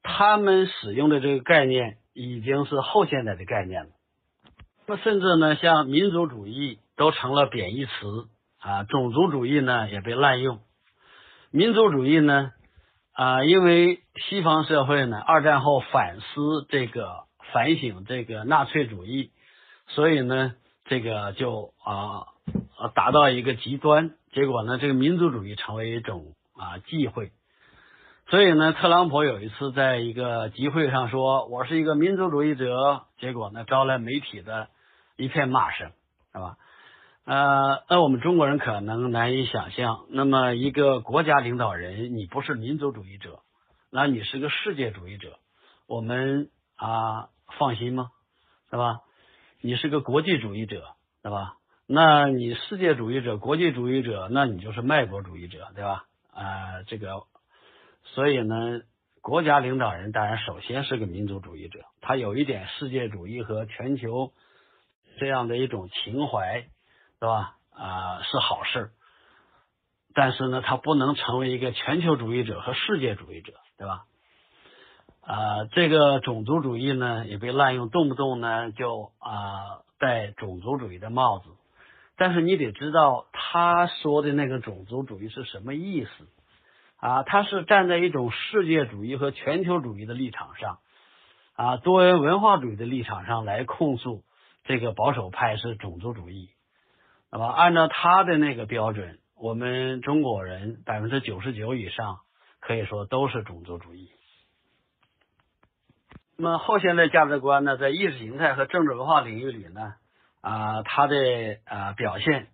他们使用的这个概念已经是后现代的概念了。那甚至呢，像民族主义都成了贬义词啊，种族主义呢也被滥用，民族主义呢。啊，因为西方社会呢，二战后反思这个反省这个纳粹主义，所以呢，这个就啊达到一个极端，结果呢，这个民族主义成为一种啊忌讳，所以呢，特朗普有一次在一个集会上说：“我是一个民族主义者。”结果呢，招来媒体的一片骂声，是吧？呃，那我们中国人可能难以想象，那么一个国家领导人，你不是民族主义者，那你是个世界主义者，我们啊放心吗？是吧？你是个国际主义者，对吧？那你世界主义者、国际主义者，那你就是卖国主义者，对吧？啊，这个，所以呢，国家领导人当然首先是个民族主义者，他有一点世界主义和全球这样的一种情怀。是吧？啊，是好事，但是呢，他不能成为一个全球主义者和世界主义者，对吧？啊，这个种族主义呢，也被滥用，动不动呢就啊戴种族主义的帽子。但是你得知道，他说的那个种族主义是什么意思啊？他是站在一种世界主义和全球主义的立场上，啊，多元文化主义的立场上来控诉这个保守派是种族主义。那么，按照他的那个标准，我们中国人百分之九十九以上可以说都是种族主义。那么后现代价值观呢，在意识形态和政治文化领域里呢，啊，它的啊表现，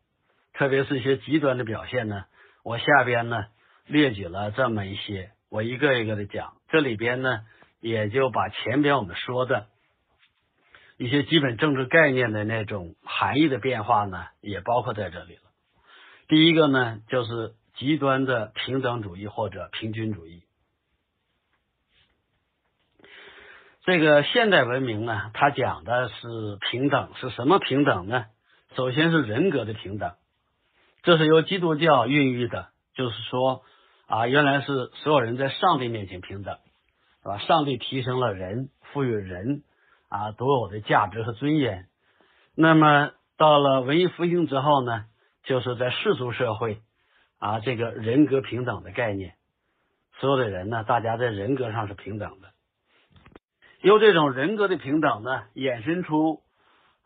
特别是一些极端的表现呢，我下边呢列举了这么一些，我一个一个的讲。这里边呢，也就把前边我们说的。一些基本政治概念的那种含义的变化呢，也包括在这里了。第一个呢，就是极端的平等主义或者平均主义。这个现代文明呢，它讲的是平等，是什么平等呢？首先是人格的平等，这是由基督教孕育的，就是说啊，原来是所有人在上帝面前平等，是吧？上帝提升了人，赋予人啊独有的价值和尊严。那么到了文艺复兴之后呢，就是在世俗社会啊，这个人格平等的概念，所有的人呢，大家在人格上是平等的。由这种人格的平等呢，衍生出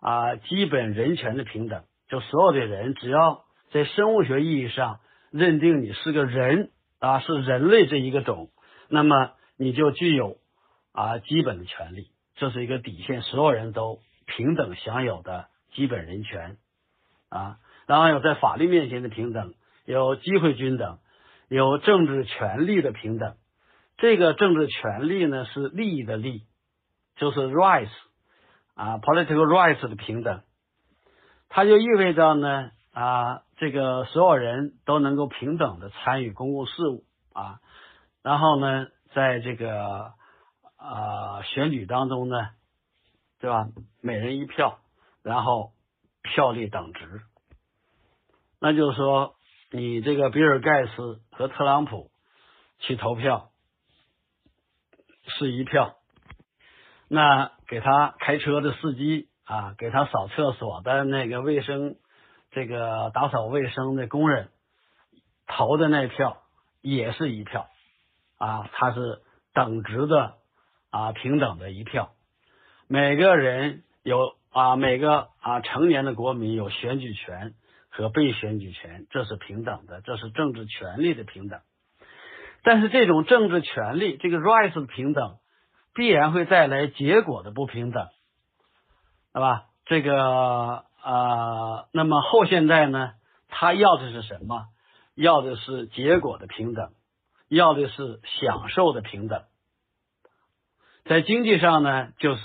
啊基本人权的平等，就所有的人只要在生物学意义上认定你是个人啊，是人类这一个种，那么你就具有啊基本的权利，这是一个底线，所有人都平等享有的基本人权啊。然后有在法律面前的平等，有机会均等，有政治权利的平等。这个政治权利呢，是利益的利。就是 rights 啊，political rights 的平等，它就意味着呢啊，这个所有人都能够平等的参与公共事务啊，然后呢，在这个啊选举当中呢，对吧？每人一票，然后票力等值，那就是说，你这个比尔盖茨和特朗普去投票是一票。那给他开车的司机啊，给他扫厕所的那个卫生，这个打扫卫生的工人投的那票也是一票啊，他是等值的啊，平等的一票。每个人有啊，每个啊成年的国民有选举权和被选举权，这是平等的，这是政治权利的平等。但是这种政治权利，这个 rights 的平等。必然会带来结果的不平等，对吧？这个啊，那么后现代呢，他要的是什么？要的是结果的平等，要的是享受的平等。在经济上呢，就是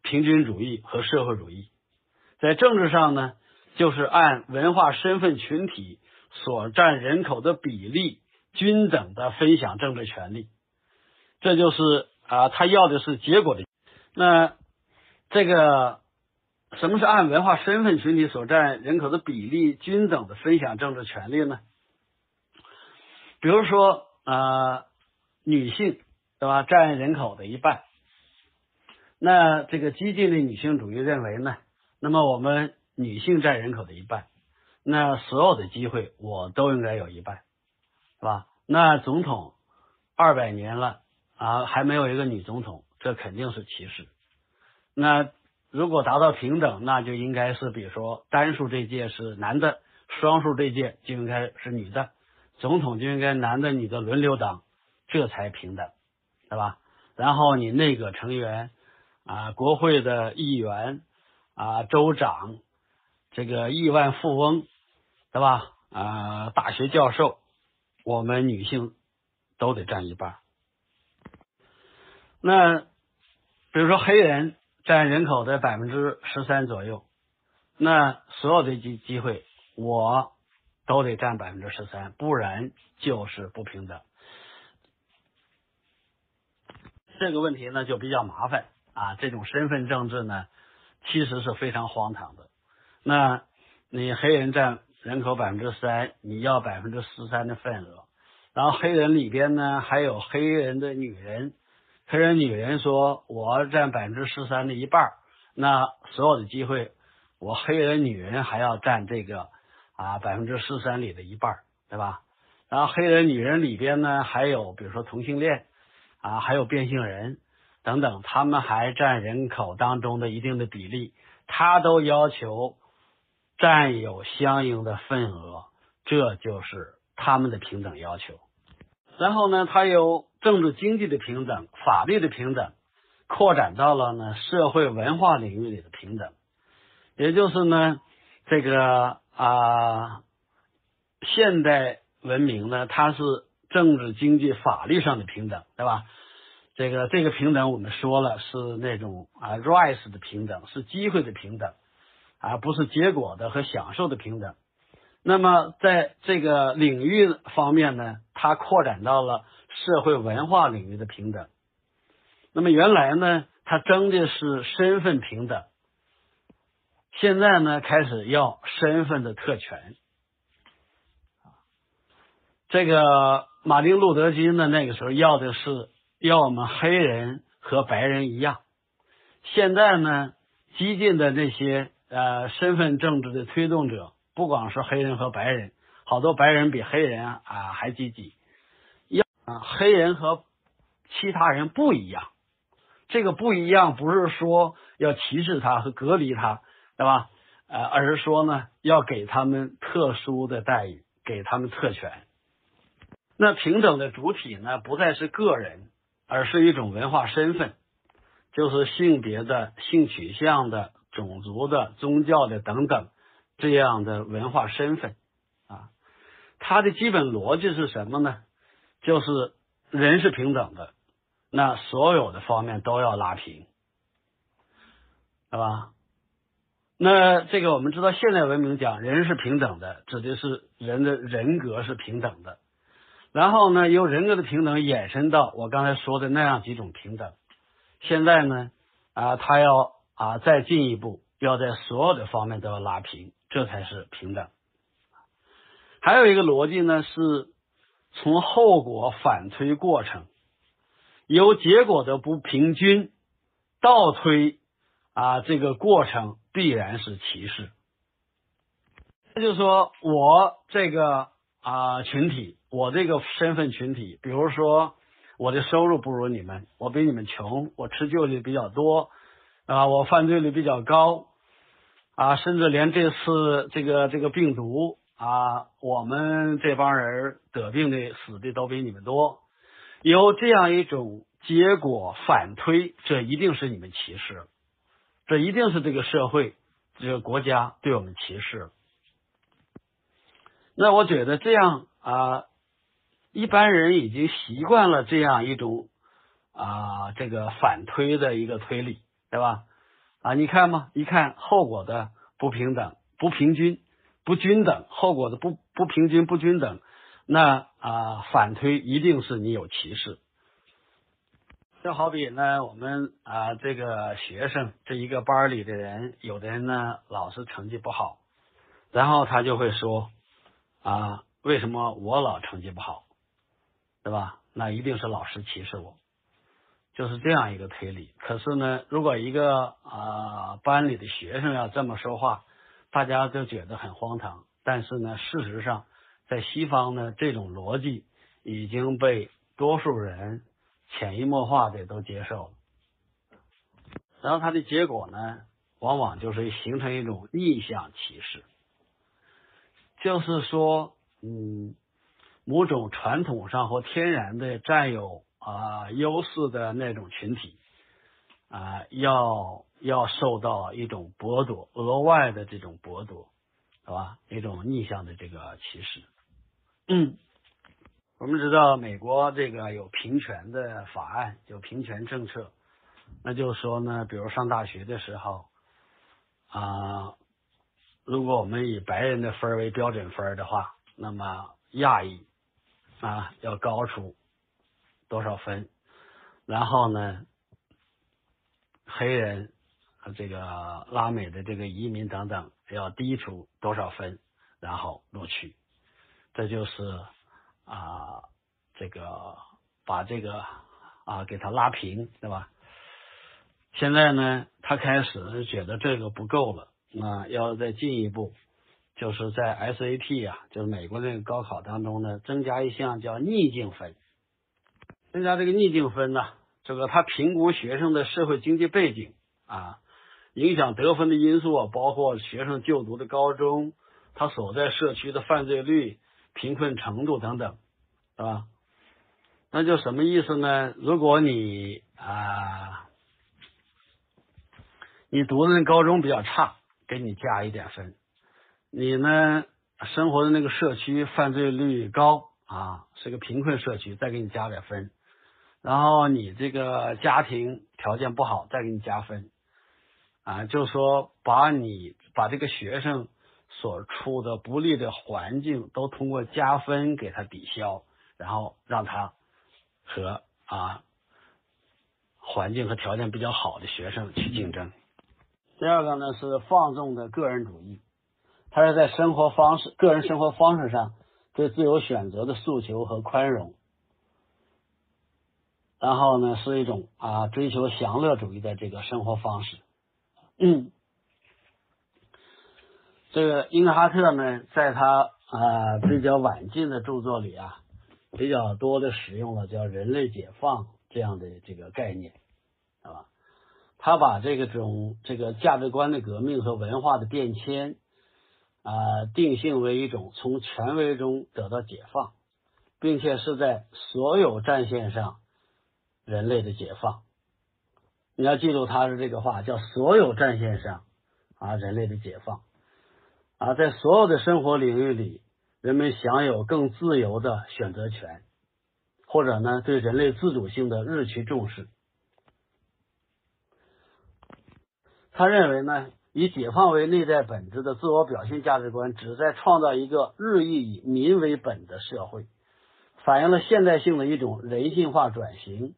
平均主义和社会主义；在政治上呢，就是按文化身份群体所占人口的比例均等的分享政治权利。这就是。啊，他要的是结果的。那这个什么是按文化身份群体所占人口的比例均等的分享政治权利呢？比如说，呃，女性对吧，占人口的一半。那这个激进的女性主义认为呢，那么我们女性占人口的一半，那所有的机会我都应该有一半，是吧？那总统二百年了。啊，还没有一个女总统，这肯定是歧视。那如果达到平等，那就应该是，比如说单数这届是男的，双数这届就应该是女的，总统就应该男的女的轮流当，这才平等，对吧？然后你内阁成员啊，国会的议员啊，州长，这个亿万富翁，对吧？啊，大学教授，我们女性都得占一半。那比如说黑人占人口的百分之十三左右，那所有的机机会我都得占百分之十三，不然就是不平等。这个问题呢就比较麻烦啊，这种身份政治呢其实是非常荒唐的。那你黑人占人口百分之三，你要百分之十三的份额，然后黑人里边呢还有黑人的女人。黑人女人说：“我占百分之十三的一半，那所有的机会，我黑人女人还要占这个啊百分之十三里的一半，对吧？然后黑人女人里边呢，还有比如说同性恋啊，还有变性人等等，他们还占人口当中的一定的比例，他都要求占有相应的份额，这就是他们的平等要求。然后呢，他由。”政治经济的平等，法律的平等，扩展到了呢社会文化领域里的平等，也就是呢这个啊现代文明呢，它是政治经济法律上的平等，对吧？这个这个平等我们说了是那种啊，rise 的平等，是机会的平等，而不是结果的和享受的平等。那么在这个领域方面呢，它扩展到了。社会文化领域的平等，那么原来呢，他争的是身份平等，现在呢开始要身份的特权。这个马丁路德金呢，那个时候要的是要我们黑人和白人一样。现在呢，激进的这些呃身份政治的推动者，不光是黑人和白人，好多白人比黑人啊还积极，要啊黑人和其他人不一样。这个不一样，不是说要歧视他和隔离他，对吧？呃，而是说呢，要给他们特殊的待遇，给他们特权。那平等的主体呢，不再是个人，而是一种文化身份，就是性别的、性取向的、种族的、宗教的等等这样的文化身份啊。它的基本逻辑是什么呢？就是人是平等的。那所有的方面都要拉平，对吧？那这个我们知道，现代文明讲人是平等的，指的是人的人格是平等的。然后呢，由人格的平等延伸到我刚才说的那样几种平等。现在呢，啊，他要啊再进一步，要在所有的方面都要拉平，这才是平等。还有一个逻辑呢，是从后果反推过程。由结果的不平均倒推啊，这个过程必然是歧视。那就说我这个啊群体，我这个身份群体，比如说我的收入不如你们，我比你们穷，我持旧的比较多啊，我犯罪率比较高啊，甚至连这次这个这个病毒啊，我们这帮人得病的死的都比你们多。有这样一种结果反推，这一定是你们歧视，这一定是这个社会、这个国家对我们歧视。那我觉得这样啊，一般人已经习惯了这样一种啊这个反推的一个推理，对吧？啊，你看嘛，一看后果的不平等、不平均、不均等，后果的不不平均、不均等。那啊，反推一定是你有歧视。就好比呢，我们啊，这个学生这一个班里的人，有的人呢老是成绩不好，然后他就会说啊，为什么我老成绩不好，对吧？那一定是老师歧视我，就是这样一个推理。可是呢，如果一个啊班里的学生要这么说话，大家就觉得很荒唐。但是呢，事实上。在西方呢，这种逻辑已经被多数人潜移默化的都接受了，然后它的结果呢，往往就是形成一种逆向歧视，就是说，嗯，某种传统上或天然的占有啊优势的那种群体啊，要要受到一种剥夺，额外的这种剥夺，是吧？一种逆向的这个歧视。嗯，我们知道美国这个有平权的法案，有平权政策，那就是说呢，比如上大学的时候啊，如果我们以白人的分为标准分的话，那么亚裔啊要高出多少分，然后呢，黑人和这个拉美的这个移民等等要低出多少分，然后录取。这就是啊，这个把这个啊给他拉平，对吧？现在呢，他开始觉得这个不够了，那要再进一步，就是在 SAT 啊，就是美国那个高考当中呢，增加一项叫逆境分。增加这个逆境分呢，这个他评估学生的社会经济背景啊，影响得分的因素啊，包括学生就读的高中，他所在社区的犯罪率。贫困程度等等，是吧？那就什么意思呢？如果你啊，你读的那高中比较差，给你加一点分；你呢，生活的那个社区犯罪率高啊，是个贫困社区，再给你加点分；然后你这个家庭条件不好，再给你加分。啊，就是说，把你把这个学生。所处的不利的环境都通过加分给他抵消，然后让他和啊环境和条件比较好的学生去竞争。第二个呢是放纵的个人主义，他是在生活方式、个人生活方式上对自由选择的诉求和宽容。然后呢，是一种啊追求享乐主义的这个生活方式。嗯，这个英格哈特呢，在他啊比较晚近的著作里啊，比较多的使用了叫“人类解放”这样的这个概念，是吧？他把这个种这个价值观的革命和文化的变迁啊，定性为一种从权威中得到解放，并且是在所有战线上。人类的解放，你要记住他是这个话，叫所有战线上啊，人类的解放啊，在所有的生活领域里，人们享有更自由的选择权，或者呢，对人类自主性的日趋重视。他认为呢，以解放为内在本质的自我表现价值观，旨在创造一个日益以民为本的社会，反映了现代性的一种人性化转型。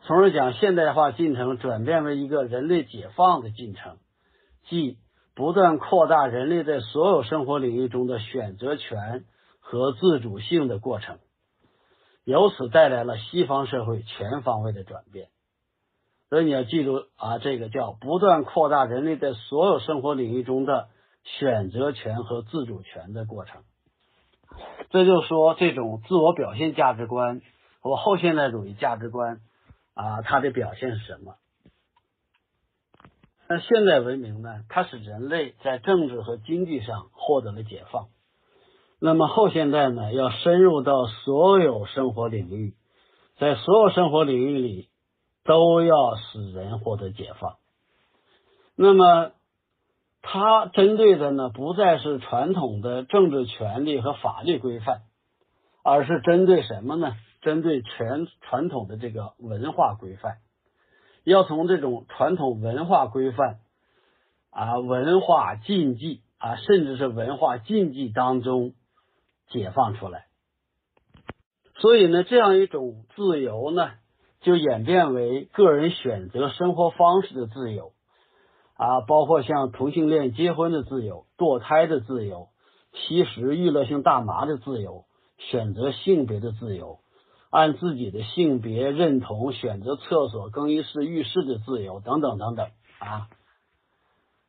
从而将现代化进程转变为一个人类解放的进程，即不断扩大人类在所有生活领域中的选择权和自主性的过程，由此带来了西方社会全方位的转变。所以你要记住啊，这个叫不断扩大人类在所有生活领域中的选择权和自主权的过程。这就说，这种自我表现价值观和后现代主义价值观。啊，它的表现是什么？那现代文明呢？它使人类在政治和经济上获得了解放。那么后现代呢？要深入到所有生活领域，在所有生活领域里都要使人获得解放。那么它针对的呢，不再是传统的政治权利和法律规范，而是针对什么呢？针对全传统的这个文化规范，要从这种传统文化规范啊、文化禁忌啊，甚至是文化禁忌当中解放出来。所以呢，这样一种自由呢，就演变为个人选择生活方式的自由啊，包括像同性恋结婚的自由、堕胎的自由、吸食娱乐性大麻的自由、选择性别的自由。按自己的性别认同选择厕所、更衣室、浴室的自由等等等等啊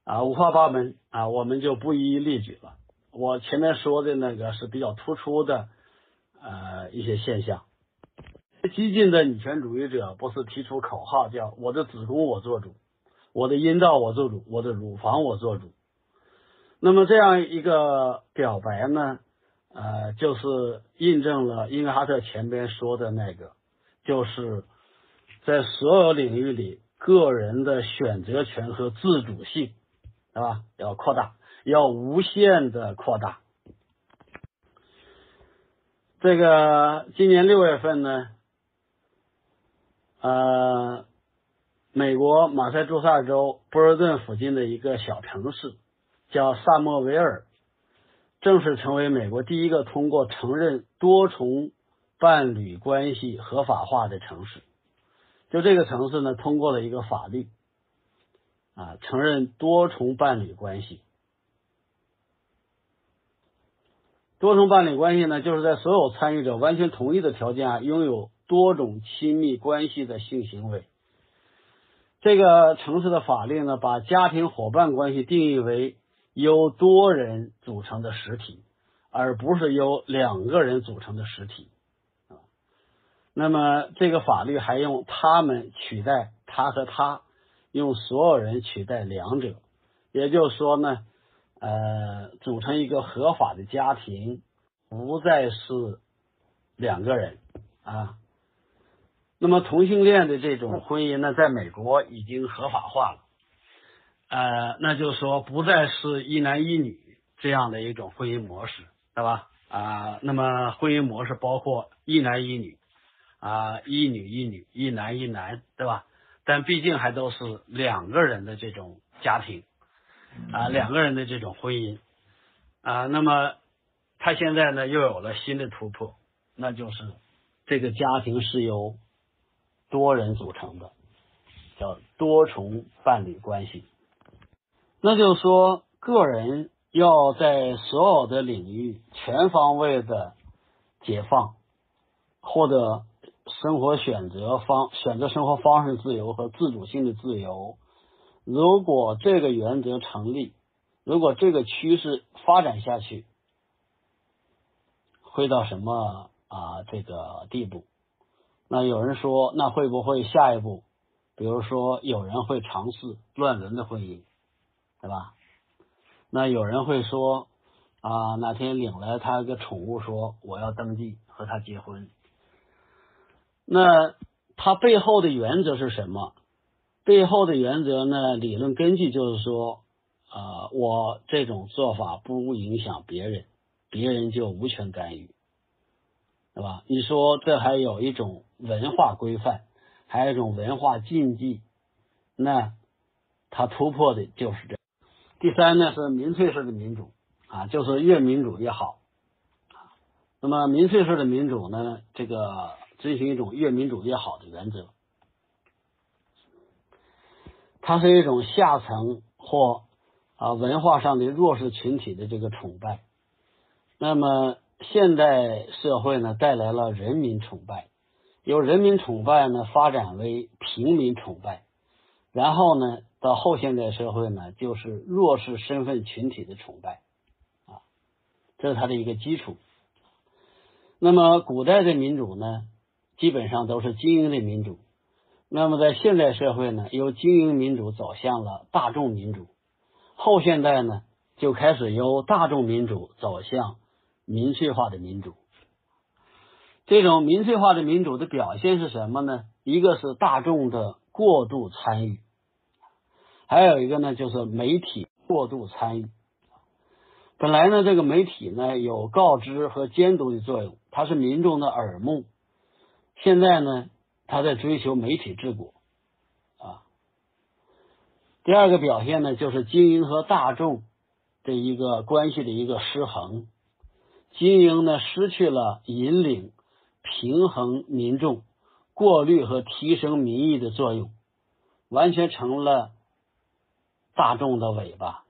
啊五花八门啊，我们就不一一列举了。我前面说的那个是比较突出的呃一些现象。激进的女权主义者不是提出口号叫“我的子宫我做主，我的阴道我做主，我的乳房我做主”。那么这样一个表白呢？呃，就是印证了英格哈特前边说的那个，就是在所有领域里，个人的选择权和自主性，是吧？要扩大，要无限的扩大。这个今年六月份呢，呃，美国马赛诸塞州波尔顿附近的一个小城市叫萨默维尔。正式成为美国第一个通过承认多重伴侣关系合法化的城市。就这个城市呢，通过了一个法律，啊，承认多重伴侣关系。多重伴侣关系呢，就是在所有参与者完全同意的条件下，拥有多种亲密关系的性行为。这个城市的法律呢，把家庭伙伴关系定义为。由多人组成的实体，而不是由两个人组成的实体啊。那么这个法律还用他们取代他和他，用所有人取代两者。也就是说呢，呃，组成一个合法的家庭，不再是两个人啊。那么同性恋的这种婚姻呢，在美国已经合法化了。呃，那就是说，不再是一男一女这样的一种婚姻模式，对吧？啊，那么婚姻模式包括一男一女，啊，一女一女，一男一男，对吧？但毕竟还都是两个人的这种家庭，啊，两个人的这种婚姻，啊，那么他现在呢又有了新的突破，那就是这个家庭是由多人组成的，叫多重伴侣关系。那就是说，个人要在所有的领域全方位的解放，获得生活选择方选择生活方式自由和自主性的自由。如果这个原则成立，如果这个趋势发展下去，会到什么啊这个地步？那有人说，那会不会下一步？比如说，有人会尝试乱伦的婚姻，对吧？那有人会说，啊，哪天领来他个宠物，说我要登记和他结婚。那他背后的原则是什么？背后的原则呢？理论根据就是说，啊，我这种做法不影响别人，别人就无权干预。对吧？你说这还有一种文化规范，还有一种文化禁忌，那它突破的就是这。第三呢是民粹式的民主啊，就是越民主越好。那么民粹式的民主呢，这个遵循一种越民主越好的原则，它是一种下层或啊文化上的弱势群体的这个崇拜。那么。现代社会呢，带来了人民崇拜，由人民崇拜呢发展为平民崇拜，然后呢，到后现代社会呢，就是弱势身份群体的崇拜，啊，这是它的一个基础。那么，古代的民主呢，基本上都是精英的民主。那么，在现代社会呢，由精英民主走向了大众民主。后现代呢，就开始由大众民主走向。民粹化的民主，这种民粹化的民主的表现是什么呢？一个是大众的过度参与，还有一个呢，就是媒体过度参与。本来呢，这个媒体呢有告知和监督的作用，它是民众的耳目。现在呢，他在追求媒体治国啊。第二个表现呢，就是精英和大众的一个关系的一个失衡。精英呢失去了引领、平衡民众、过滤和提升民意的作用，完全成了大众的尾巴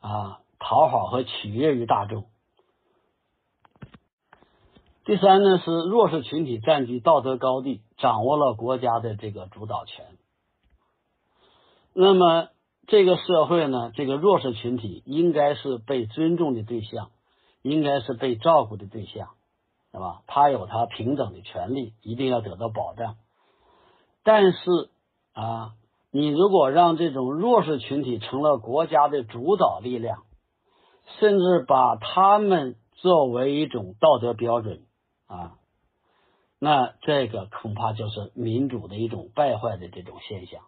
啊，讨好和取悦于大众。第三呢是弱势群体占据道德高地，掌握了国家的这个主导权。那么这个社会呢，这个弱势群体应该是被尊重的对象。应该是被照顾的对象，对吧？他有他平等的权利，一定要得到保障。但是啊，你如果让这种弱势群体成了国家的主导力量，甚至把他们作为一种道德标准啊，那这个恐怕就是民主的一种败坏的这种现象。